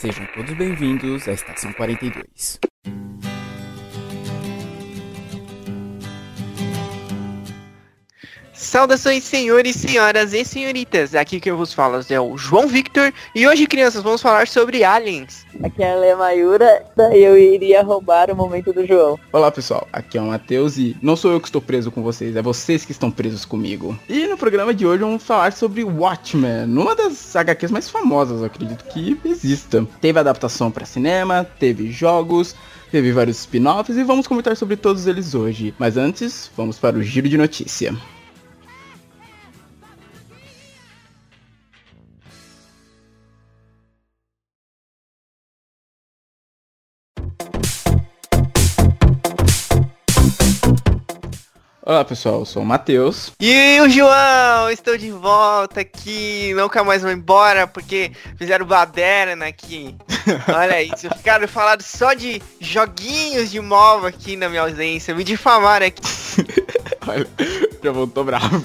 Sejam todos bem-vindos à Estação 42. Saudações, senhores, senhoras e senhoritas. Aqui que eu vos falo é o João Victor e hoje, crianças, vamos falar sobre aliens. Aqui é a Lê Mayura, daí eu iria roubar o momento do João. Olá pessoal, aqui é o Matheus e não sou eu que estou preso com vocês, é vocês que estão presos comigo. E no programa de hoje vamos falar sobre Watchmen, uma das HQs mais famosas, eu acredito que exista. Teve adaptação para cinema, teve jogos, teve vários spin-offs e vamos comentar sobre todos eles hoje. Mas antes, vamos para o giro de notícia. Olá pessoal, eu sou o Matheus. E o João, estou de volta aqui, nunca mais vou embora porque fizeram baderna aqui. Olha isso, ficaram falando só de joguinhos de móvel aqui na minha ausência, me difamaram aqui. Olha, já voltou bravo.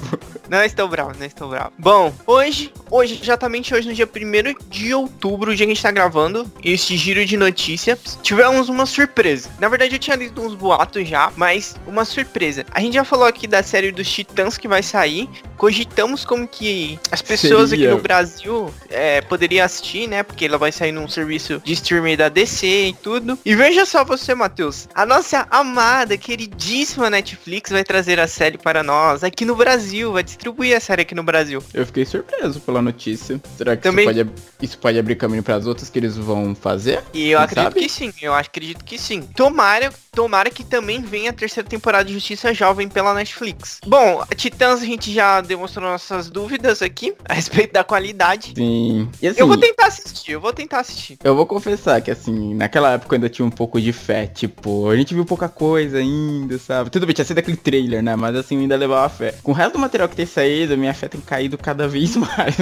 Não estou bravo, não estou bravo. Bom, hoje, hoje, exatamente hoje, no dia 1 de outubro, o dia que a gente tá gravando, este giro de notícias, tivemos uma surpresa. Na verdade, eu tinha lido uns boatos já, mas uma surpresa. A gente já falou aqui da série dos Titãs que vai sair. Cogitamos como que as pessoas Seria. aqui no Brasil é, poderiam assistir, né? Porque ela vai sair num serviço de streaming da DC e tudo. E veja só você, Matheus. A nossa amada, queridíssima Netflix vai trazer a série para nós aqui no Brasil. Vai distribuir a série aqui no Brasil. Eu fiquei surpreso pela notícia. Será que Também- isso, pode, isso pode abrir caminho para as outras que eles vão fazer? E eu Quem acredito sabe? que sim, eu acredito que sim. Tomara, tomara que também venha a terceira temporada de Justiça Jovem pela Netflix. Bom, Titãs a gente já demonstrou nossas dúvidas aqui a respeito da qualidade. Sim. Assim, Eu vou tentar assistir, eu vou tentar assistir. eu vou confessar que assim, naquela época eu ainda tinha um pouco de fé. Tipo, a gente viu pouca coisa ainda, sabe? Tudo bem, tinha sido aquele trailer, né? Mas assim, ainda levava fé. Com o resto do material que tem saído, minha fé tem caído cada vez mais.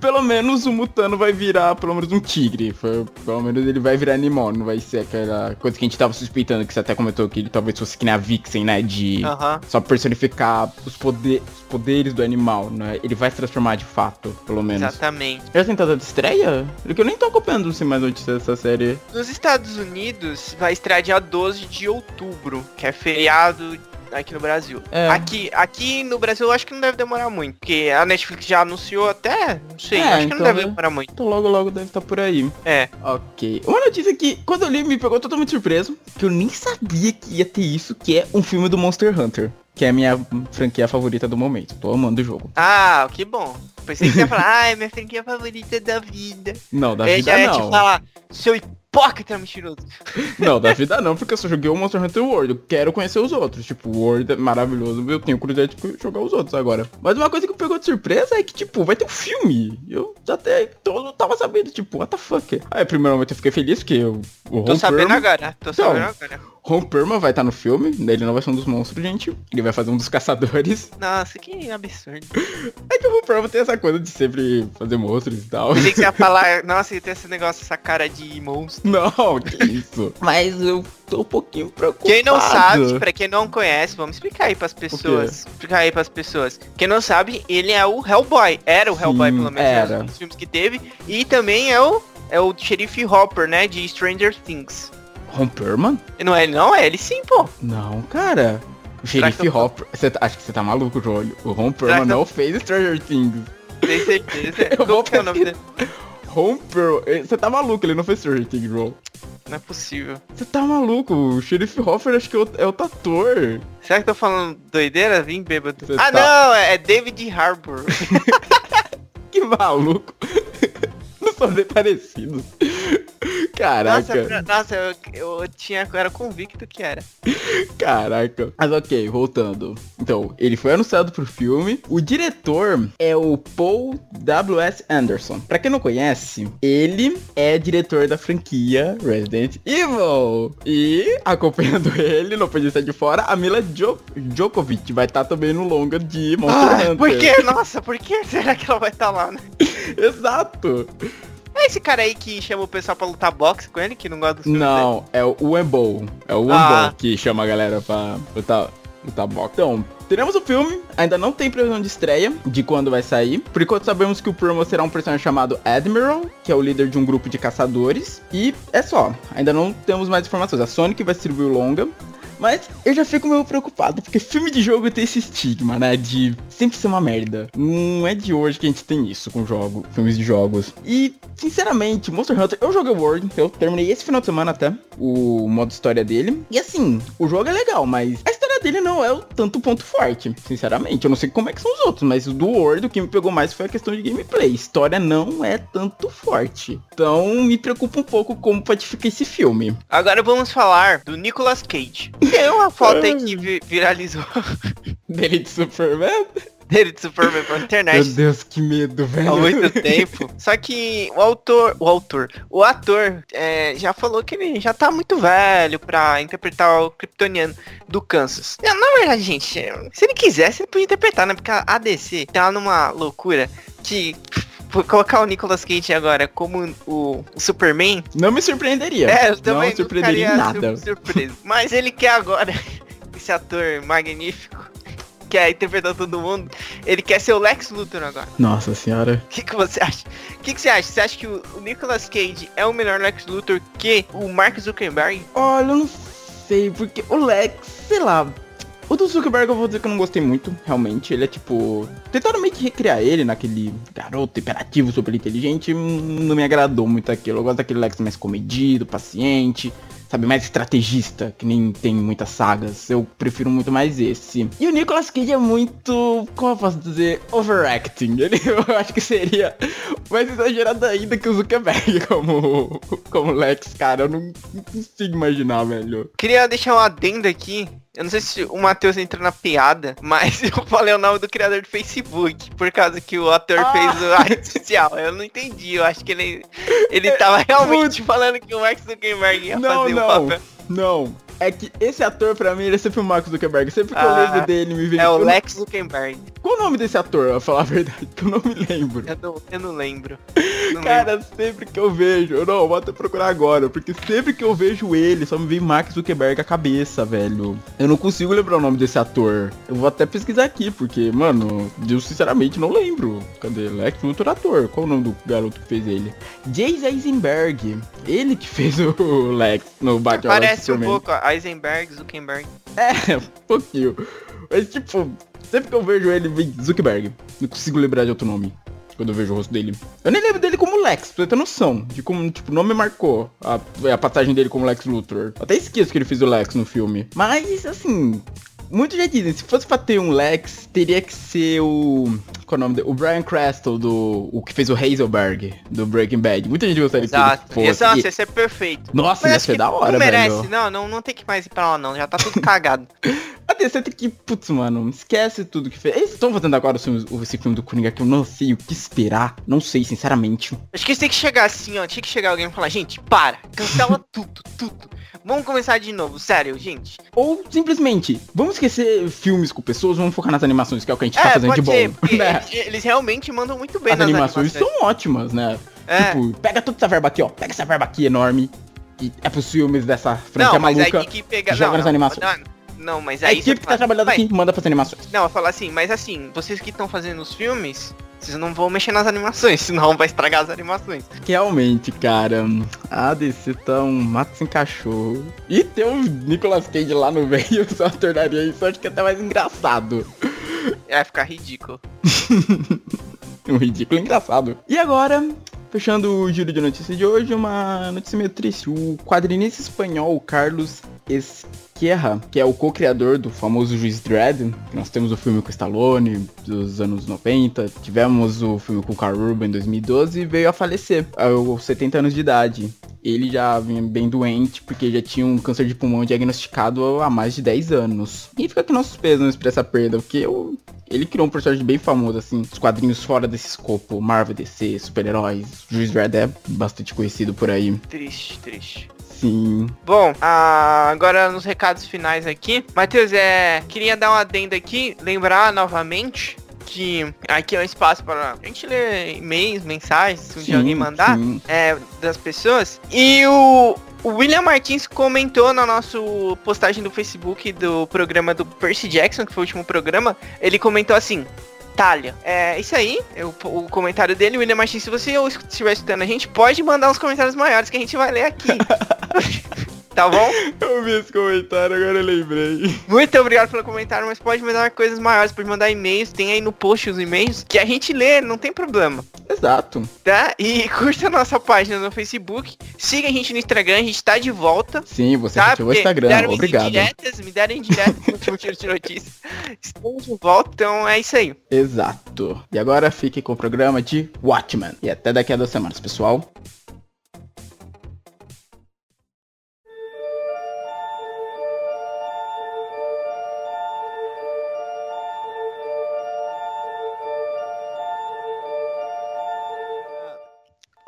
pelo menos o Mutano vai virar, pelo menos um tigre. Foi- pelo menos ele vai virar animal, não vai ser aquela coisa que a gente tava suspeitando, que você até comentou que ele talvez fosse que nem a Vixen, né? De Aham. só personificar os, poder, os poderes do animal, né? Ele vai se transformar de fato, pelo menos. Exatamente. Já data de estreia? Porque eu nem tô acompanhando sem mais notícias dessa série. Nos Estados Unidos vai estrear dia 12 de outubro, que é feriado aqui no Brasil. É. Aqui, aqui no Brasil eu acho que não deve demorar muito, porque a Netflix já anunciou até, não sei, É, acho que então, não deve né? demorar muito. Então logo logo deve estar por aí. É. Ok. Uma notícia que, quando eu li, me pegou totalmente surpreso. Que eu nem sabia que ia ter isso, que é um filme do Monster Hunter. Que é a minha franquia favorita do momento. Tô amando o jogo. Ah, que bom. Pensei que você ia falar, ah, é minha franquia favorita da vida. Não, da Eu vida já ia te não. falar, seu hipócrita mentiroso. Não, da vida não, porque eu só joguei o Monster Hunter World. Eu quero conhecer os outros. Tipo, o World é maravilhoso. Eu tenho curiosidade de jogar os outros agora. Mas uma coisa que me pegou de surpresa é que, tipo, vai ter um filme. Eu até todo tava sabendo, tipo, what the fuck. Aí, primeiramente, eu fiquei feliz porque o, o Tô Ron sabendo Perlman- agora, tô Então. sabendo agora. Ron Perlman vai estar no filme. Ele não vai ser um dos monstros, gente. Ele vai fazer um dos caçadores. Nossa, que absurdo. É que o Ron Perlman tem essa coisa de sempre fazer monstros e tal. Pensei que ia falar, nossa, ele tem esse negócio, essa cara de monstro. Não, que isso. Mas eu tô um pouquinho preocupado. Quem não sabe, pra quem não conhece, vamos explicar aí pras pessoas. Explicar aí pras pessoas. Quem não sabe, ele é o Hellboy. Era o Sim, Hellboy, pelo menos, era. nos filmes que teve. E também é o, é o xerife Hopper, né, de Stranger Things. E Não é ele não? É ele sim, pô. Não, cara. O xerife eu Hopper. Você tá- acho que você tá maluco, João. O eu- não fez Stranger Things. Tenho certeza. Eu vou é o nome dele? Eh, Você tá maluco, ele não fez Things, João. Não é possível. Você tá maluco. O xerife Hopper acho que é o- é outro ator. Será que eu tô falando doideira? Vim bêbado. Você ah, tá- não, é é David Harbour. Que maluco. Não são nem parecidos. Caraca. nossa, eu, eu tinha, eu era convicto que era. Caraca. Mas ok, voltando. Então, ele foi anunciado pro filme. O diretor é o Paul W.S. Anderson. Pra quem não conhece, ele é diretor da franquia Resident Evil. E acompanhando ele, não podia estar de fora, a Mila jo Djokovic vai estar também no longa de Monster Ah, Hunter. por que? Nossa, por que será que ela vai estar lá, né? Exato. É esse cara aí que chama o pessoal pra lutar boxe com ele, que não gosta do filme dele? Não, é o Wembo. É o Wembo Ah. que chama a galera pra lutar, lutar boxe. Então, teremos o filme, ainda não tem previsão de estreia de quando vai sair. Por enquanto sabemos que o Promo será um personagem chamado Admiral, que é o líder de um grupo de caçadores. E é só, ainda não temos mais informações. A que vai distribuir o longa. Mas eu já fico meio preocupado, porque filme de jogo tem esse estigma, né? De sempre ser uma merda. Não é de hoje que a gente tem isso com jogo, filmes de jogos. E, sinceramente, Monster Hunter, eu joguei World, eu terminei esse final de semana até, o modo história dele. E assim, o jogo é legal, mas a dele não é o tanto ponto forte, sinceramente. Eu não sei como é que são os outros, mas do World o que me pegou mais foi a questão de gameplay. História não é tanto forte. Então me preocupa um pouco como pode ficar esse filme. Agora vamos falar do Nicolas Cage. Tem uma foto aí que vi- viralizou Dele de Superman? Dele de Superman pra Meu internet Deus, que medo, velho. há muito tempo. Só que o autor, o autor, o ator é, já falou que ele já tá muito velho pra interpretar o Kryptoniano do Kansas. É, Na verdade, gente, se ele quisesse, ele podia interpretar, né? Porque a ADC tá numa loucura que colocar o Nicolas Cage agora como o Superman Não me surpreenderia. É, eu não também me surpreenderia nada. sur- surpreso. Mas ele quer agora, esse ator magnífico, quer interpretar todo mundo, ele quer ser o Lex Luthor agora. Nossa senhora. O que, que você acha? O que, que você acha? Você acha que o, Nicolas Cage é o melhor Lex Luthor que o Mark Zuckerberg? Olha, eu não sei, porque o Lex, sei lá. O do Zuckerberg eu vou dizer que eu não gostei muito, realmente. Ele é tipo. Tentaram meio que recriar ele naquele garoto hiperativo, super inteligente. Não me agradou muito aquilo. Eu gosto daquele Lex mais comedido, paciente. Sabe, mais estrategista, que nem tem muitas sagas. Eu prefiro muito mais esse. E o Nicolas Cage é muito. Como eu posso dizer? Overacting. Ele eu acho que seria mais exagerado ainda que o Zuckerberg como, como Lex, cara. Eu não, não consigo imaginar, velho. Queria deixar um adendo aqui. Eu não sei se o Matheus entrou na piada, mas eu falei o nome do criador do Facebook, por causa que o ator Ah. fez a rede social. Eu não entendi, eu acho que ele, ele tava realmente falando que o Mark Zuckerberg ia Não, fazer o não. papel. Não. É que esse ator, pra mim, ele é sempre o Mark Zuckerberg. Sempre que eu Ah, lembro dele, me vem. É o eu não- Lex Zuckerberg. Qual o nome desse ator, pra falar a verdade? Que eu não me lembro. Eu não, eu não lembro. Não Cara, sempre que eu vejo, eu não, vou até procurar agora, porque sempre que eu vejo ele, só me vem Mark Zuckerberg a cabeça, velho. Eu não consigo lembrar o nome desse ator. Eu vou até pesquisar aqui, porque, mano, eu sinceramente não lembro. Cadê? Lex Luthor ator. Qual o nome do garoto que fez ele? Jace Eisenberg. Ele que fez o Lex no Batman Parece um pouco, ó, Eisenberg, Zuckerberg. É, um pouquinho. Mas, tipo, sempre que eu vejo ele, vem Zuckerberg. Não consigo lembrar de outro nome. Quando eu vejo o rosto dele. Eu nem lembro dele como Lex, pra você ter noção. De como, tipo, o nome marcou a, a passagem dele como Lex Luthor. Até esqueço que ele fez o Lex no filme. Mas, assim. Muitos já dizem, se fosse pra ter um Lex, teria que ser o. Qual é o nome dele? O Brian Crystal, do. O que fez o Hazelberg, do Breaking Bad. Muita gente gostaria que Exato. ele fosse. Exato, esse é perfeito. Nossa, Mas ia ser que da hora, não merece, velho. não, não, não tem que mais ir pra lá não, já tá tudo cagado. A DC tem que, putz, mano, esquece tudo que fez. Eles estão fazendo agora filmes- esse filme do Coringa que eu não sei o que esperar. Não sei, sinceramente. Acho que eles têm que chegar assim, ó. Tinha que chegar alguém e falar, gente, para, cancela tudo, tudo. Vamos começar de novo, sério, gente. Ou simplesmente, vamos esquecer filmes com pessoas, vamos focar nas animações, que é o que a gente tá fazendo de bom. porque né? eles, eles realmente mandam muito bem As nas animações são ótimas, né? É. Tipo, pega toda essa verba aqui, ó. Pega essa verba aqui enorme. Que é pros filmes dessa franquia Não, mas aí maluca. que joga não, nas não, animações. Não, não, mas A aí... equipe você que tá fala, trabalhando aqui manda pras animações. Não, eu falo assim, mas assim, vocês que estão fazendo os filmes, vocês não vão mexer nas animações, senão vai estragar as animações. Realmente, cara, a DC tá um mato sem cachorro. E ter o Nicolas Cage lá no meio só tornaria isso, acho que até mais engraçado. Vai ficar ridículo. Um ridículo engraçado. E agora, fechando o giro de notícias de hoje, uma notícia meio triste. O quadrinista espanhol Carlos Esquerra, que é o co-criador do famoso Juiz Dredd, nós temos o filme com Stallone dos anos 90, tivemos o filme com Carl Urban em 2012 e veio a falecer aos 70 anos de idade. Ele já vinha bem doente, porque já tinha um câncer de pulmão diagnosticado há mais de 10 anos. E fica aqui nossos pesos pra essa perda, porque eu ele criou um personagem bem famoso, assim, os quadrinhos fora desse escopo, Marvel, DC, super-heróis, Juiz Dredd é bastante conhecido por aí. Triste, triste. Sim. Bom, ah, agora nos recados finais aqui. Matheus, é, queria dar um adendo aqui, lembrar novamente que aqui é um espaço para a gente ler e-mails, mensagens, se um dia sim, alguém mandar, sim. é, das pessoas. E o, O William Martins comentou na nossa postagem do Facebook do programa do Percy Jackson, que foi o último programa. Ele comentou assim: Talha. É isso aí, eu, o comentário dele, William Martins. Se você estiver escutando a gente, pode mandar uns comentários maiores que a gente vai ler aqui. Tá bom? Eu vi esse comentário, agora eu lembrei. Muito obrigado pelo comentário, mas pode mandar coisas maiores, pode mandar e-mails, tem aí no post os e-mails que a gente lê, não tem problema. Exato. Tá? E curta a nossa página no Facebook, siga a gente no Instagram, a gente tá de volta. Sim, você tá? ativou o Instagram, obrigado. Indiretas, me deram indiretas no último tiro de notícias. Estamos de volta, então é isso aí. Exato. E agora fique com o programa de Watchmen. E até daqui a duas semanas, pessoal.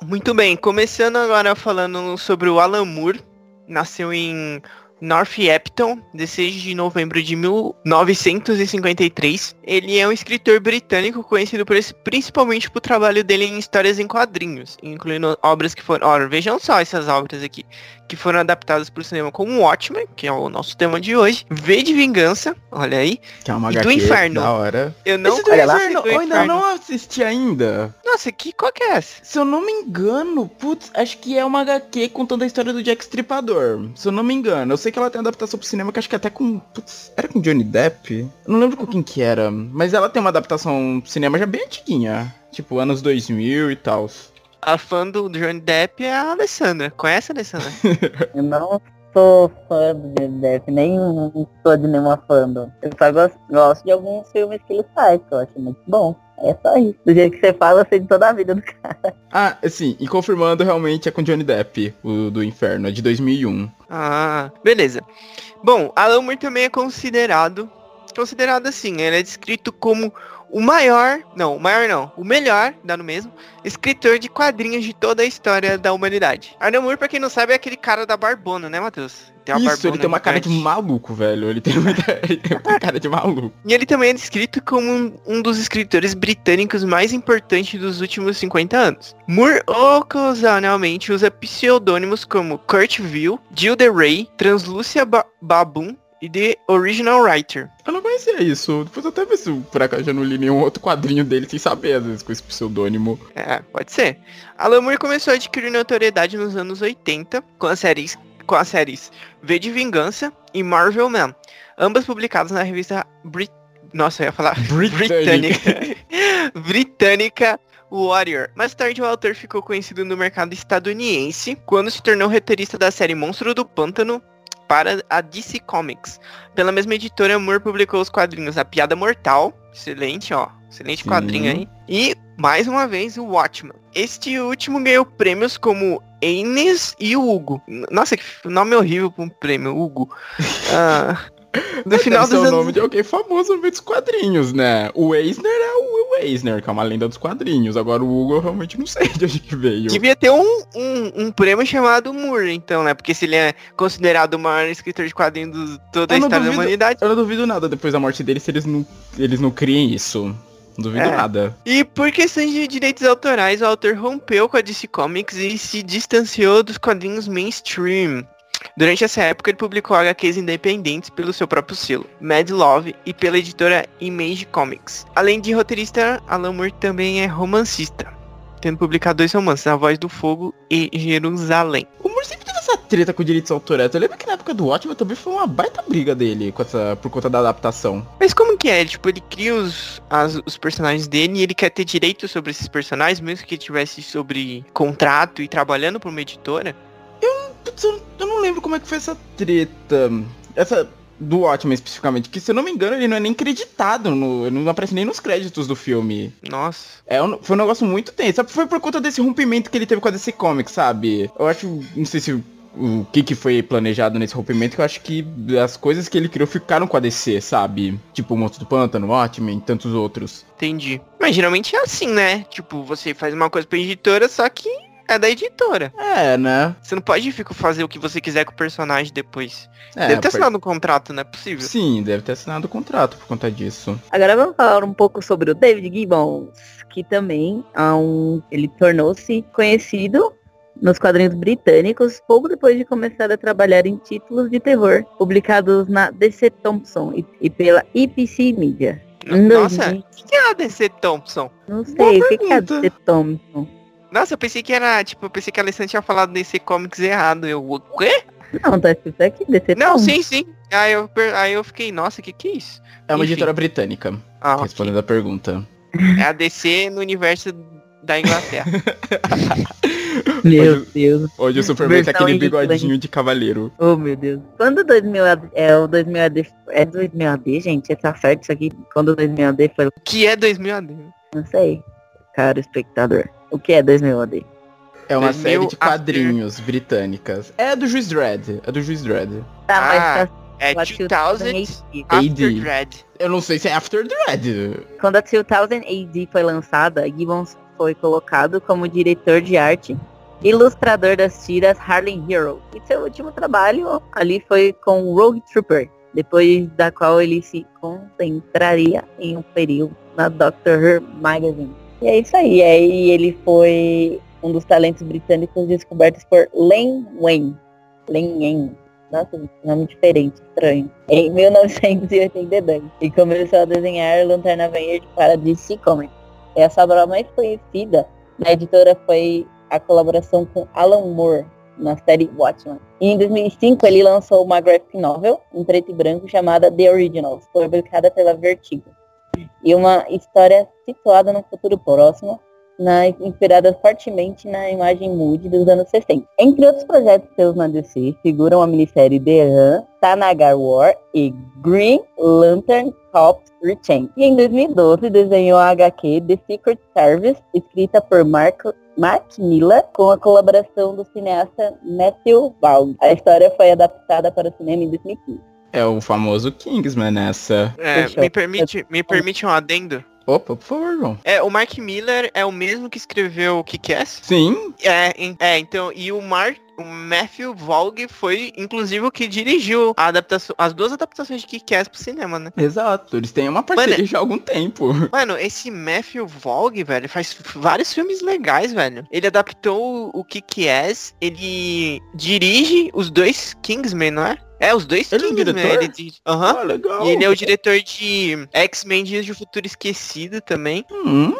Muito bem, começando agora falando sobre o Alan Moore, nasceu em Northampton, 16 de novembro de 1953. Ele é um escritor britânico conhecido por esse, principalmente por trabalho dele em histórias em quadrinhos, incluindo obras que foram. Ora, vejam só essas obras aqui, que foram adaptadas para o cinema como Watchmen, que é o nosso tema de hoje, V de Vingança, olha aí, que é uma e do Inferno. Da hora. Eu não Esse do Inferno, eu ainda não assisti ainda. Nossa, que qual que é essa? Se eu não me engano, putz, acho que é uma HQ contando a história do Jack Stripador. Se eu não me engano, eu sei que ela tem adaptação pro cinema, que acho que até com. Putz, era com Johnny Depp? Eu não lembro com quem que era. Mas ela tem uma adaptação pro cinema já bem antiguinha. Tipo, anos 2000 e tal. A fã do Johnny Depp é a Alessandra. Conhece a Alessandra? não sou fã do Johnny Depp, nem sou de nenhuma fã. Eu só gosto, gosto de alguns filmes que ele faz, que eu acho muito bom. É só isso. Do jeito que você fala, eu sei de toda a vida do cara. Ah, sim. E confirmando, realmente é com Johnny Depp, o do Inferno. É de 2001. Ah, beleza. Bom, Alan Moore também é considerado... Considerado assim, ele é descrito como o maior, não, o maior não, o melhor, dá no mesmo, escritor de quadrinhos de toda a história da humanidade. Arnold Moore, pra quem não sabe, é aquele cara da Barbona, né, Matheus? Tem Isso, ele tem uma cara de maluco, velho. Ele tem, muita, ele tem uma cara de maluco. E ele também é descrito como um, um, dos escritores britânicos mais importantes dos últimos 50 anos. Moore ocasionalmente usa pseudônimos como Kurt Vile, Jill DeRay, Translucia ba Baboon e The Original Writer. Eu não conhecia isso. Depois eu até ver se por acaso já não li nenhum outro quadrinho dele sem saber, às vezes, com esse pseudônimo. É, pode ser. Alan Moore começou a adquirir notoriedade nos anos 80 com as séries, com as séries V de Vingança e Marvel Man, ambas publicadas na revista Brit... Nossa, eu ia falar britânica. britânica Warrior. Mais tarde, o autor ficou conhecido no mercado estadunidense quando se tornou roteirista da série Monstro do Pântano para a DC Comics. Pela mesma editora, Moore publicou os quadrinhos A Piada Mortal, excelente, ó, excelente Sim. quadrinho aí, e, mais uma vez, o Watchman. Este último ganhou prêmios como Enes e o Hugo. Nossa, que nome horrível para um prêmio, Hugo. Uh, no final dos anos... o nome de alguém famoso no meio dos quadrinhos, né? O Eisner é o Eisner, que é uma lenda dos quadrinhos. Agora o Hugo eu realmente não sei de onde que veio. Devia ter um, um, um prêmio chamado Moore, então, né? Porque se ele é considerado o maior escritor de quadrinhos de toda a história duvido, da humanidade. Eu não duvido nada depois da morte dele se eles não, eles não criem isso. Não duvido é. nada. E por questões de direitos autorais, o autor rompeu com a DC Comics e se distanciou dos quadrinhos mainstream. Durante essa época, ele publicou HQs independentes pelo seu próprio selo, Mad Love, e pela editora Image Comics. Além de roteirista, Alan Moore também é romancista, tendo publicado dois romances, A Voz do Fogo e Jerusalém. O Moore sempre teve essa treta com direitos autorais. Eu lembro que na época do Watchmen também foi uma baita briga dele com essa, por conta da adaptação. Mas como que é? Tipo, ele cria os, as, os personagens dele e ele quer ter direito sobre esses personagens, mesmo que ele tivesse sobre contrato e trabalhando para uma editora? Eu, eu não lembro como é que foi essa treta. Essa do Watchmen especificamente, que se eu não me engano ele não é nem creditado, no, ele não aparece nem nos créditos do filme. Nossa. É, foi um negócio muito tenso. Foi por conta desse rompimento que ele teve com a DC Comics, sabe? Eu acho, não sei se o que que foi planejado nesse rompimento, que eu acho que as coisas que ele criou ficaram com a DC, sabe? Tipo o Monstro do Pântano, Watchmen, tantos outros. Entendi. Mas geralmente é assim, né? Tipo, você faz uma coisa pra editora, só que é da editora. É, né? Você não pode ficar fazer o que você quiser com o personagem depois. É, deve ter assinado um contrato, não é possível? Sim, deve ter assinado um contrato por conta disso. Agora vamos falar um pouco sobre o David Gibbons, que também um, ele tornou-se conhecido nos quadrinhos britânicos, pouco depois de começar a trabalhar em títulos de terror, publicados na DC Thompson e, e pela EPC Media. Nossa, 2000 o que é a DC Thompson? Não sei, o que, que é a. DC Thompson? Nossa, eu pensei que era, tipo, eu pensei que a Alessandra tinha falado DC Comics errado. Eu, o quê? Não, tá escrito aqui, DC Não, Thompson. sim, sim. Aí eu, per- aí eu fiquei, nossa, que que é isso? É uma Enfim. editora britânica, Ah, ok. respondendo a pergunta. É a DC no universo da Inglaterra. Meu Hoje- Deus. Hoje o Superman tem Versão aquele bigodinho de cavaleiro. Oh, meu Deus. Quando o 2000 AD é o 2000 AD, é 2000 AD, gente? Tá certo isso aqui? Quando o 2000 AD foi, que é 2000 AD. não sei. Cara, espectador. O que é 2000 AD? É uma 2000 série de After- quadrinhos britânicas. É do Juiz Dredd. É do Juiz Dredd. Tá, Ah, mas tá É a 2000 AD. After AD. Dread. Eu não sei se é After Dread. Quando a 2000 AD foi lançada, Gibbons foi colocado como diretor de arte, ilustrador das tiras Harlem Hero. E seu último trabalho ali foi com Rogue Trooper, depois da qual ele se concentraria em um período na Doctor Who Magazine. E é isso aí. Aí ele foi um dos talentos britânicos descobertos por Len Wayne. Len Wayne. Nossa, nome diferente, estranho. Em 1982. E começou a desenhar Lanterna Verde para DC Comics. Essa obra mais conhecida da editora foi a colaboração com Alan Moore na série Watchmen. E em 2005 ele lançou uma graphic novel em preto e branco chamada The Originals, publicada pela Vertigo. E uma história situada no futuro próximo, na, inspirada fortemente na imagem mood dos anos 60. Entre outros projetos seus na DC, figuram a minissérie The Run, Tanagar War e Green Lantern Corps Rechain. E em 2012 desenhou a HQ The Secret Service, escrita por Mark, Mark Miller, com a colaboração do cineasta Matthew Vaughn. A história foi adaptada para o cinema em 2015. É o famoso Kingsman nessa. É, me permite, me permite um adendo? Opa, por favor, João. É, o Mark Miller é o mesmo que escreveu o Kick-Ass? Sim, É, é, então, e o Mark, o Matthew Vaughn foi, inclusive, o que dirigiu a adaptação, as duas adaptações de Kick-Ass pro cinema, né? exato. Eles têm uma parceria já há algum tempo. Mano, esse Matthew Vaughn, velho, faz vários filmes legais, velho. Ele adaptou o, o Kick-Ass, ele dirige os dois Kingsman, não é? É, os dois Ele é o Kingsman. diretor? Ele dirige. Aham. Ah, legal. E ele é o diretor de X-Men Dias de Futuro Esquecido também. Hum,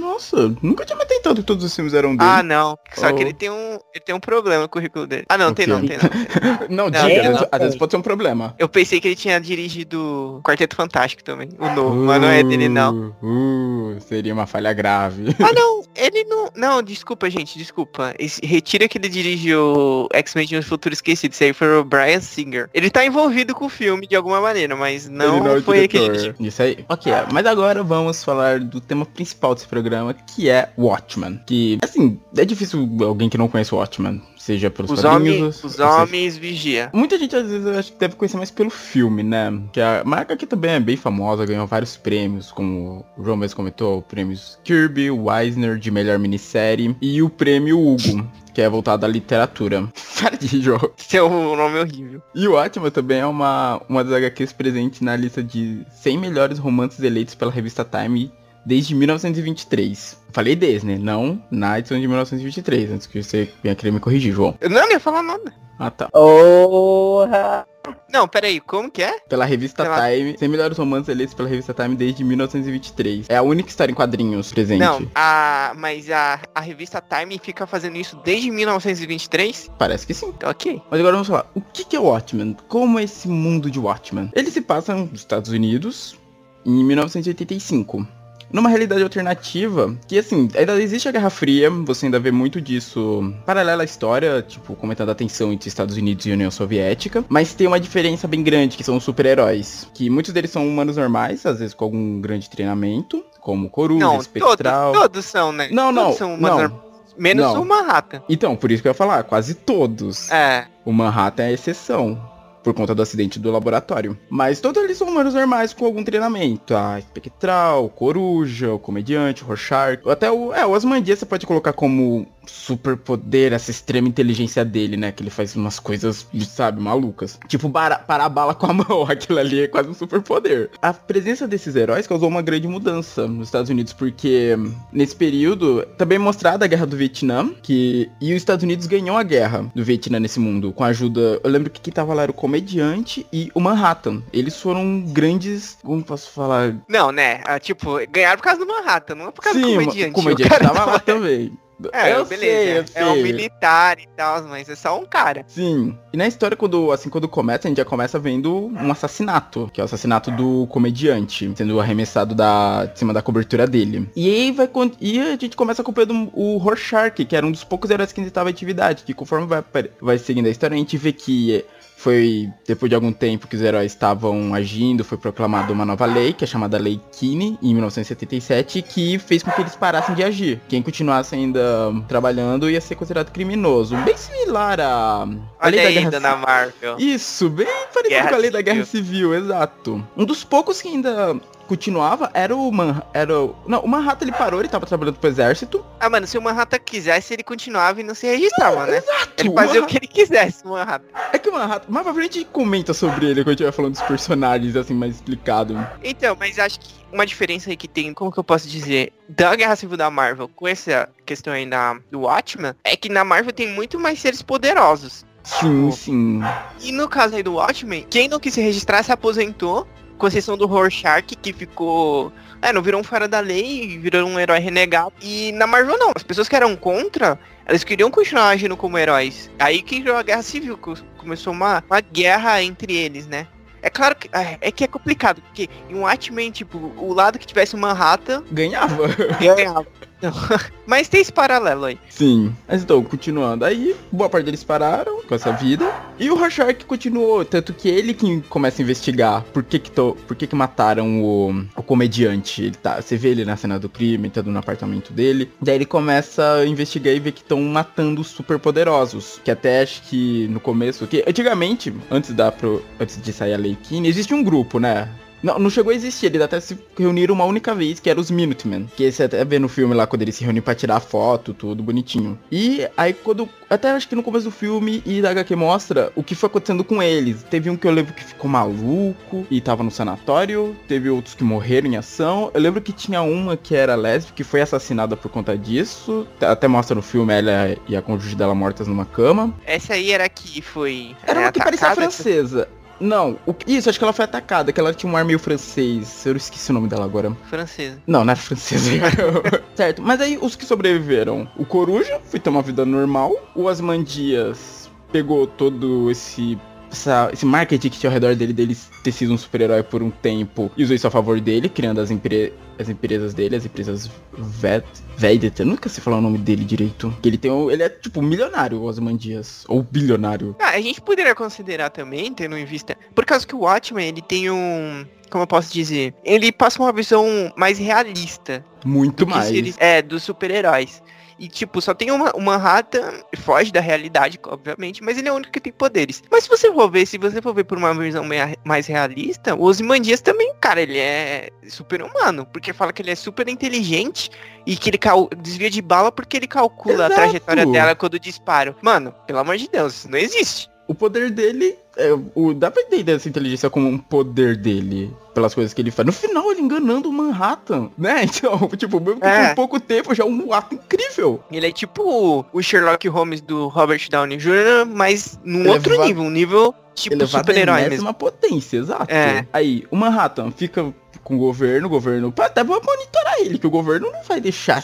nossa, nunca tinha me atentado que todos os filmes eram dele. Ah, não. Só Oh. que ele tem um. Ele tem um problema no currículo dele. Ah, não, O tem não, tem não. não. não, diga, às vezes- não. às vezes pode ser um problema. Eu pensei que ele tinha dirigido Quarteto Fantástico também. O novo. Mas não é dele, não. Uh, uh, seria uma falha grave. Ah, não. Ele não. Não, desculpa, gente. Desculpa. Esse- retira que ele dirigiu X-Men de Futuro Esquecido. Isso aí foi o Brian Singer. Ele tá envolvido com o filme de alguma maneira, mas não, ele não é foi ele que diretor. dirigiu. Isso aí. Ok, mas agora vamos falar do tema principal desse programa, que é Watchmen. Que, assim, é difícil alguém que não conhece Watchmen, seja pelos Os homens, os homens vigia. Muita gente às vezes eu acho que deve conhecer mais pelo filme, né? Que a marca aqui também é bem famosa, ganhou vários prêmios, como o João mesmo comentou, prêmios Kirby, Eisner de melhor minissérie e o prêmio Hugo, que é voltado à literatura. Para de João. Seu nome é horrível. E o Watchmen também é uma, uma das HQs presente na lista de 100 melhores romances eleitos pela revista Time desde 1923. Falei desde, né? Não na edição de 1923, antes que você venha querer me corrigir, João. Eu não ia falar nada. Ah, tá. Porra! Não, peraí, como que é? Pela revista Pela- Time, 100 melhores romances eleitos pela revista Time desde 1923. É a única história em quadrinhos presente. Não, a, mas a, a revista Time fica fazendo isso desde 1923? Parece que sim. Ok. Mas agora vamos falar, o que que é o Watchmen? Como é esse mundo de Watchmen? Ele se passa nos Estados Unidos em 1985. Numa realidade alternativa, que assim, ainda existe a Guerra Fria, você ainda vê muito disso paralela à história, tipo, comentando a tensão entre Estados Unidos e União Soviética, mas tem uma diferença bem grande, que são os super-heróis, que muitos deles são humanos normais, às vezes com algum grande treinamento, como Coruja, Não, todos, Espectral... todos são, né? Não, não, Todos são humanos não. normais. Menos Não. o Manhattan. Então, por isso que eu ia falar, quase todos. É. O Manhattan é a exceção. Por conta do acidente do laboratório. Mas todos eles são humanos normais com algum treinamento. A Espectral, o Coruja, o Comediante, o Rorschach, até o... É, o Asmandia você pode colocar como super poder, essa extrema inteligência dele, né? Que ele faz umas coisas, sabe, malucas. Tipo, parar a bala com a mão. Aquilo ali é quase um super poder. A presença desses heróis causou uma grande mudança nos Estados Unidos, porque nesse período também é mostrada a guerra do Vietnã, que e os Estados Unidos ganhou a guerra do Vietnã nesse mundo, com a ajuda. Eu lembro que quem tava lá era o comediante e o Manhattan. Eles foram grandes. Como posso falar? Não, né? Ah, tipo, ganharam por causa do Manhattan, não é por causa Sim, do comediante. o comediante tava lá também. É, eu beleza. sei, eu É um militar e tal, mas é só um cara. Sim. E na história, quando, assim, quando começa, a gente já começa vendo um assassinato, que é o assassinato do comediante, sendo arremessado da, de cima da cobertura dele. E aí vai e a gente começa acompanhando o Rorschach, que era um dos poucos heróis que ainda estava em atividade, que conforme vai, vai seguindo a história, a gente vê que foi depois de algum tempo que os heróis estavam agindo, foi proclamada uma nova lei, que é chamada Lei Kinney, em 1977, que fez com que eles parassem de agir. Quem continuasse ainda trabalhando ia ser considerado criminoso. Bem similar a, a Lei da Guerra dona Marvel. isso, bem parecido Guerra com a lei da Civil. Guerra Civil, exato. Um dos poucos que ainda continuava era o Man... Era o... Não, o Manhattan ele parou, ele tava trabalhando pro exército. Ah, mano, se o Manhattan quisesse, ele continuava e não se registrava, né? Ele o fazia o Manhattan- que ele quisesse, o Manhattan. É que o Manhattan... Mais pra frente a gente comenta sobre ele quando vai falando dos personagens, assim, mais explicado. Então, mas acho que uma diferença aí que tem, como que eu posso dizer, da Guerra Civil da Marvel com essa questão aí da, do Watchmen, é que na Marvel tem muito mais seres poderosos. Sim, sim. E no caso aí do Watchmen, quem não quis se registrar se aposentou, com exceção do Rorschach, que ficou... É, não virou um fora da lei, virou um herói renegado. E na Marvel não, as pessoas que eram contra, elas queriam continuar agindo como heróis. Aí que virou a Guerra Civil, co- começou uma, uma guerra entre eles, né? É claro que é, é que é complicado, porque em Watchmen, tipo, o lado que tivesse o Manhattan Ganhava. ganhava. Não. Mas tem esse paralelo aí. Sim. Mas então, continuando. Aí, boa parte deles pararam com essa vida. E o Rorschach continuou. Tanto que ele que começa a investigar por que que, to... por que, que mataram o... o comediante. Ele tá... Você vê ele na cena do crime, tá no apartamento dele. Daí ele começa a investigar e vê que estão matando os superpoderosos. Que até acho que no começo... Que antigamente, antes, da pro... antes de sair a Lei Kinney, existia um grupo, né? Não, não chegou a existir, eles até se reuniram uma única vez, que era os Minutemen. Que você até vê no filme lá, quando eles se reúnem pra tirar foto, tudo bonitinho. E aí, quando. Até acho que no começo do filme e da HQ mostra o que foi acontecendo com eles. Teve um que eu lembro que ficou maluco e tava no sanatório. Teve outros que morreram em ação. Eu lembro que tinha uma que era lésbica, que foi assassinada por conta disso. Até mostra no filme ela e a cônjuge dela mortas numa cama. Essa aí era que foi. Era é, uma que parecia francesa. Não, o... isso, acho que ela foi atacada, que ela tinha um ar meio francês. Eu esqueci o nome dela agora. Francesa. Não, não era francesa. certo, mas aí os que sobreviveram. O Coruja foi ter uma vida normal. O Asmandias pegou todo esse. Essa- esse marketing que tinha ao redor dele, dele ter sido um super-herói por um tempo, e usou isso a favor dele, criando as, empre- as empresas dele, as empresas Vet, Vedet, eu nunca sei falar o nome dele direito. Que ele tem, um- ele é tipo milionário, o Asmandias, ou bilionário. Ah, a gente poderia considerar também, tendo em vista. Por causa que o Watchmen, ele tem um. Como eu posso dizer? Ele passa uma visão mais realista Muito mais. seria- é, dos super-heróis. E, tipo, só tem uma, uma Manhattan, foge da realidade, obviamente, mas ele é o único que tem poderes. Mas se você for ver, se você for ver por uma visão mais realista, o Ozymandias também, cara, ele é super-humano, porque fala que ele é super inteligente e que ele cal- desvia de bala porque ele calcula Exato. a trajetória dela quando dispara. Mano, pelo amor de Deus, isso não existe. O poder dele, é, o, dá pra entender essa inteligência como um poder dele, pelas coisas que ele faz. No final, ele enganando o Manhattan, né? Então, tipo, mesmo que É. por pouco tempo, já é um ato incrível. Ele é tipo o- Sherlock Holmes do Robert Downey Jr., mas num outro nível, um nível tipo super-herói mesmo. enésima potência, exato. É. Aí, o Manhattan fica com o governo, o governo, até pra monitorar ele, que o governo não vai deixar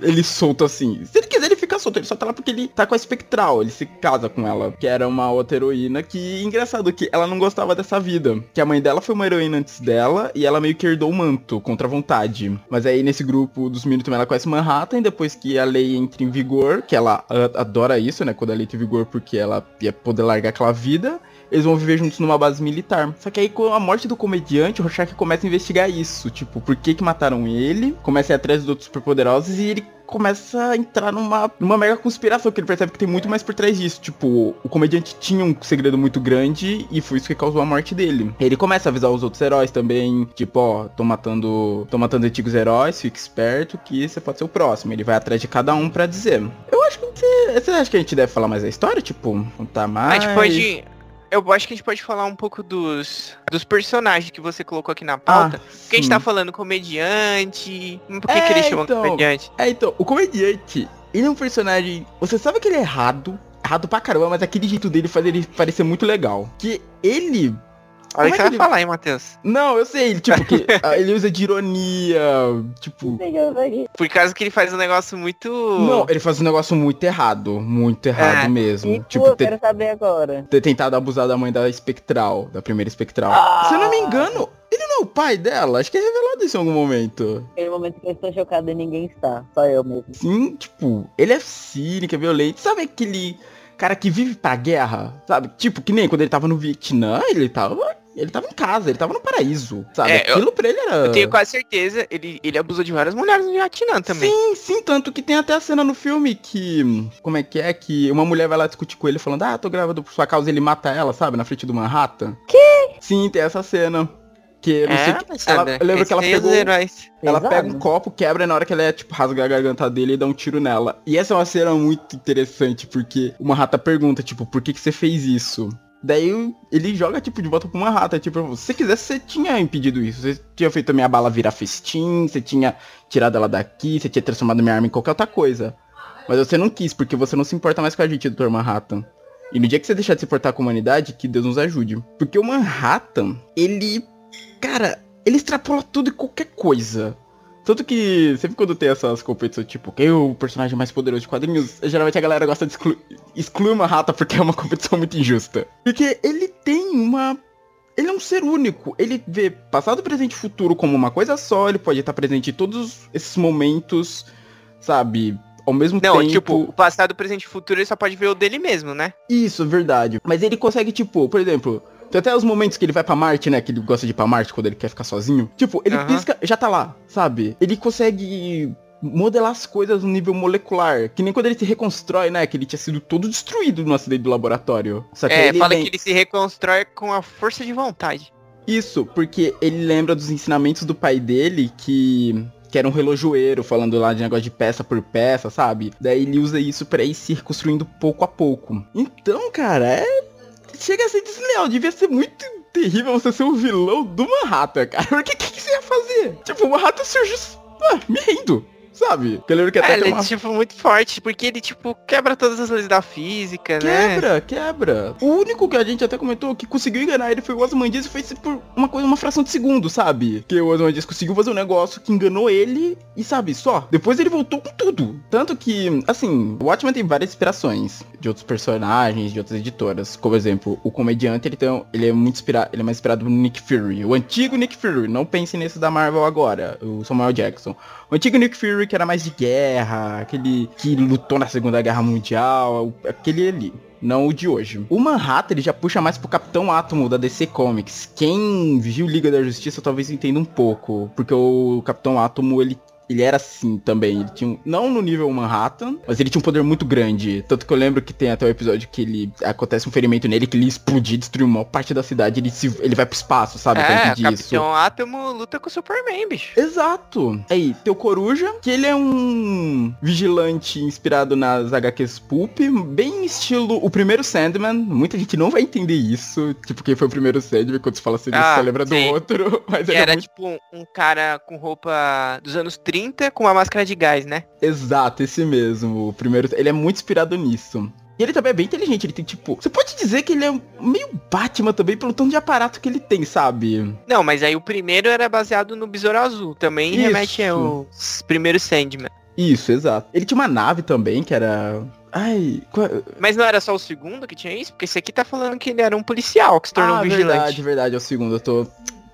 ele solto assim. Se ele quiser, solto, ele só tá lá porque ele tá com a Espectral, ele se casa com ela, que era uma outra heroína que, engraçado, que ela não gostava dessa vida, que a mãe dela foi uma heroína antes dela, e ela meio que herdou o manto, contra a vontade. Mas aí, nesse grupo dos Minutemen, ela conhece Manhattan, depois que a lei entra em vigor, que ela adora isso, né, quando a lei entra em vigor, porque ela ia poder largar aquela vida, eles vão viver juntos numa base militar. Só que aí com a morte do comediante, o Rorschach começa a investigar isso. Tipo, por que que mataram ele? Começa a ir atrás dos outros superpoderosos e ele começa a entrar numa, numa mega conspiração, que ele percebe que tem muito mais por trás disso. Tipo, o comediante tinha um segredo muito grande e foi isso que causou a morte dele. Ele começa a avisar os outros heróis também, tipo, ó, tô matando, tô matando antigos heróis, fique esperto que você pode ser o próximo. Ele vai atrás de cada um para dizer. Eu acho que você, você acha que a gente deve falar mais da história, tipo, contar mais? A gente pode eu acho que a gente pode falar um pouco dos, dos personagens que você colocou aqui na pauta. Ah, porque a gente tá falando comediante. Por que, é, que ele chama então, comediante? É, então, o comediante, ele é um personagem. Você sabe que ele é errado. Errado pra caramba, mas aquele jeito dele faz ele parecer muito legal. Que ele Olha o que, é que você vai falar, hein, Matheus? Não, eu sei, tipo, que ele usa de ironia, tipo... Por causa que ele faz um negócio muito... Não, ele faz um negócio muito errado, muito errado é. mesmo. E tipo, eu ter, quero saber agora. Ter tentado abusar da mãe da Espectral, da primeira Espectral. Ah. Se eu não me engano, ele não é o pai dela? Acho que é revelado isso em algum momento. Aquele momento que eu estou chocado e ninguém está, só eu mesmo. Sim, tipo, ele é cínico, é violento. Sabe aquele cara que vive pra guerra? Sabe? Tipo, que nem quando ele tava no Vietnã, ele tava ele tava em casa, ele tava no paraíso, sabe? É, Aquilo eu, pra ele era... Eu tenho quase certeza, ele, ele abusou de várias mulheres no Vietnã também. Sim, sim, tanto que tem até a cena no filme que... Como é que é? Que uma mulher vai lá discutir com ele falando, ah, tô grávida por sua causa, ele mata ela, sabe? Na frente do Manhattan. Que? Sim, tem essa cena. Que não é, sei que, ela, eu lembro que ela pegou. Ela pega um copo, quebra e na hora que ela é, tipo, rasga a garganta dele e dá um tiro nela. E essa é uma cena muito interessante, porque o Manhattan pergunta, tipo, por que, que você fez isso? Daí ele joga, tipo, de volta pra uma rata. Tipo, se você quisesse, você tinha impedido isso. Você tinha feito a minha bala virar festim, você tinha tirado ela daqui, você tinha transformado minha arma em qualquer outra coisa. Mas você não quis, porque você não se importa mais com a gente, Dr. Manhattan. E no dia que você deixar de se importar com a humanidade, que Deus nos ajude. Porque o Manhattan, ele. Cara, ele extrapola tudo e qualquer coisa. Tanto que sempre quando tem essas competições, tipo, quem é o personagem mais poderoso de quadrinhos, geralmente a galera gosta de excluir, excluir uma rata porque é uma competição muito injusta. Porque ele tem uma. Ele é um ser único. Ele vê passado, presente e futuro como uma coisa só. Ele pode estar presente em todos esses momentos, sabe? Ao mesmo não, tempo. Não, tipo, o passado, presente e futuro ele só pode ver o dele mesmo, né? Isso, verdade. Mas ele consegue, tipo, por exemplo, tem até os momentos que ele vai pra Marte, né? Que ele gosta de ir pra Marte quando ele quer ficar sozinho. Tipo, ele uhum. pisca, já tá lá, sabe? Ele consegue modelar as coisas no nível molecular. Que nem quando ele se reconstrói, né? Que ele tinha sido todo destruído no acidente do laboratório. Só que é, ele fala vem... que ele se reconstrói com a força de vontade. Isso, porque ele lembra dos ensinamentos do pai dele que que era um relojoeiro, falando lá de negócio de peça por peça, sabe? Daí ele usa isso para ir se reconstruindo pouco a pouco. Então, cara, é chega a ser desleal. Devia ser muito terrível você ser o vilão do Manhattan, cara. Porque o que, que, você ia fazer? Tipo, o Manhattan surgiu ah, me rindo sabe? Que eu lembro que até é, ele uma... é, tipo, muito forte, porque ele, tipo, quebra todas as leis da física, quebra, né? Quebra, quebra. O único que a gente até comentou que conseguiu enganar ele foi o Osmandias e foi por uma coisa, uma fração de segundo, sabe? Que o Osmandias conseguiu fazer um negócio que enganou ele e, sabe, só. Depois ele voltou com tudo. Tanto que, assim, o Watchmen tem várias inspirações de outros personagens, de outras editoras. Como exemplo, o comediante, ele, tem, ele é muito inspirado, ele é mais inspirado no Nick Fury. O antigo Nick Fury, não pense nesse da Marvel agora, o Samuel Jackson. O antigo Nick Fury, que era mais de guerra, aquele que lutou na Segunda Guerra Mundial, aquele ali. Não o de hoje. O Manhattan ele já puxa mais pro Capitão Átomo da DC Comics. Quem viu Liga da Justiça talvez entenda um pouco. Porque o Capitão Átomo ele ele era assim também. Ele tinha, não no nível Manhattan, mas ele tinha um poder muito grande. Tanto que eu lembro que tem até o um episódio que ele acontece um ferimento nele, que ele explodir, destruir uma parte da cidade, ele se ele vai pro espaço, sabe? É, o Capitão Átomo luta com o Superman, bicho. Exato. Aí, teu Coruja, que ele é um vigilante inspirado nas HQs Pulp, bem estilo o primeiro Sandman. Muita gente não vai entender isso, tipo, quem foi o primeiro Sandman, quando se fala assim, ah, você lembra sim. do outro. Mas era é muito... tipo um cara com roupa dos anos 30 30 com uma máscara de gás, né? Exato, esse mesmo. O primeiro, ele é muito inspirado nisso. E ele também é bem inteligente, ele tem tipo. Você pode dizer que ele é meio Batman também, pelo tanto de aparato que ele tem, sabe? Não, mas aí o primeiro era baseado no Besouro Azul. Também Isso. remete aos primeiros Sandman. Isso, exato. Ele tinha uma nave também, que era. Ai. Qual... Mas não era só o segundo que tinha isso? Porque esse aqui tá falando que ele era um policial que se tornou ah, um vigilante. Verdade, verdade, é o segundo. Eu tô,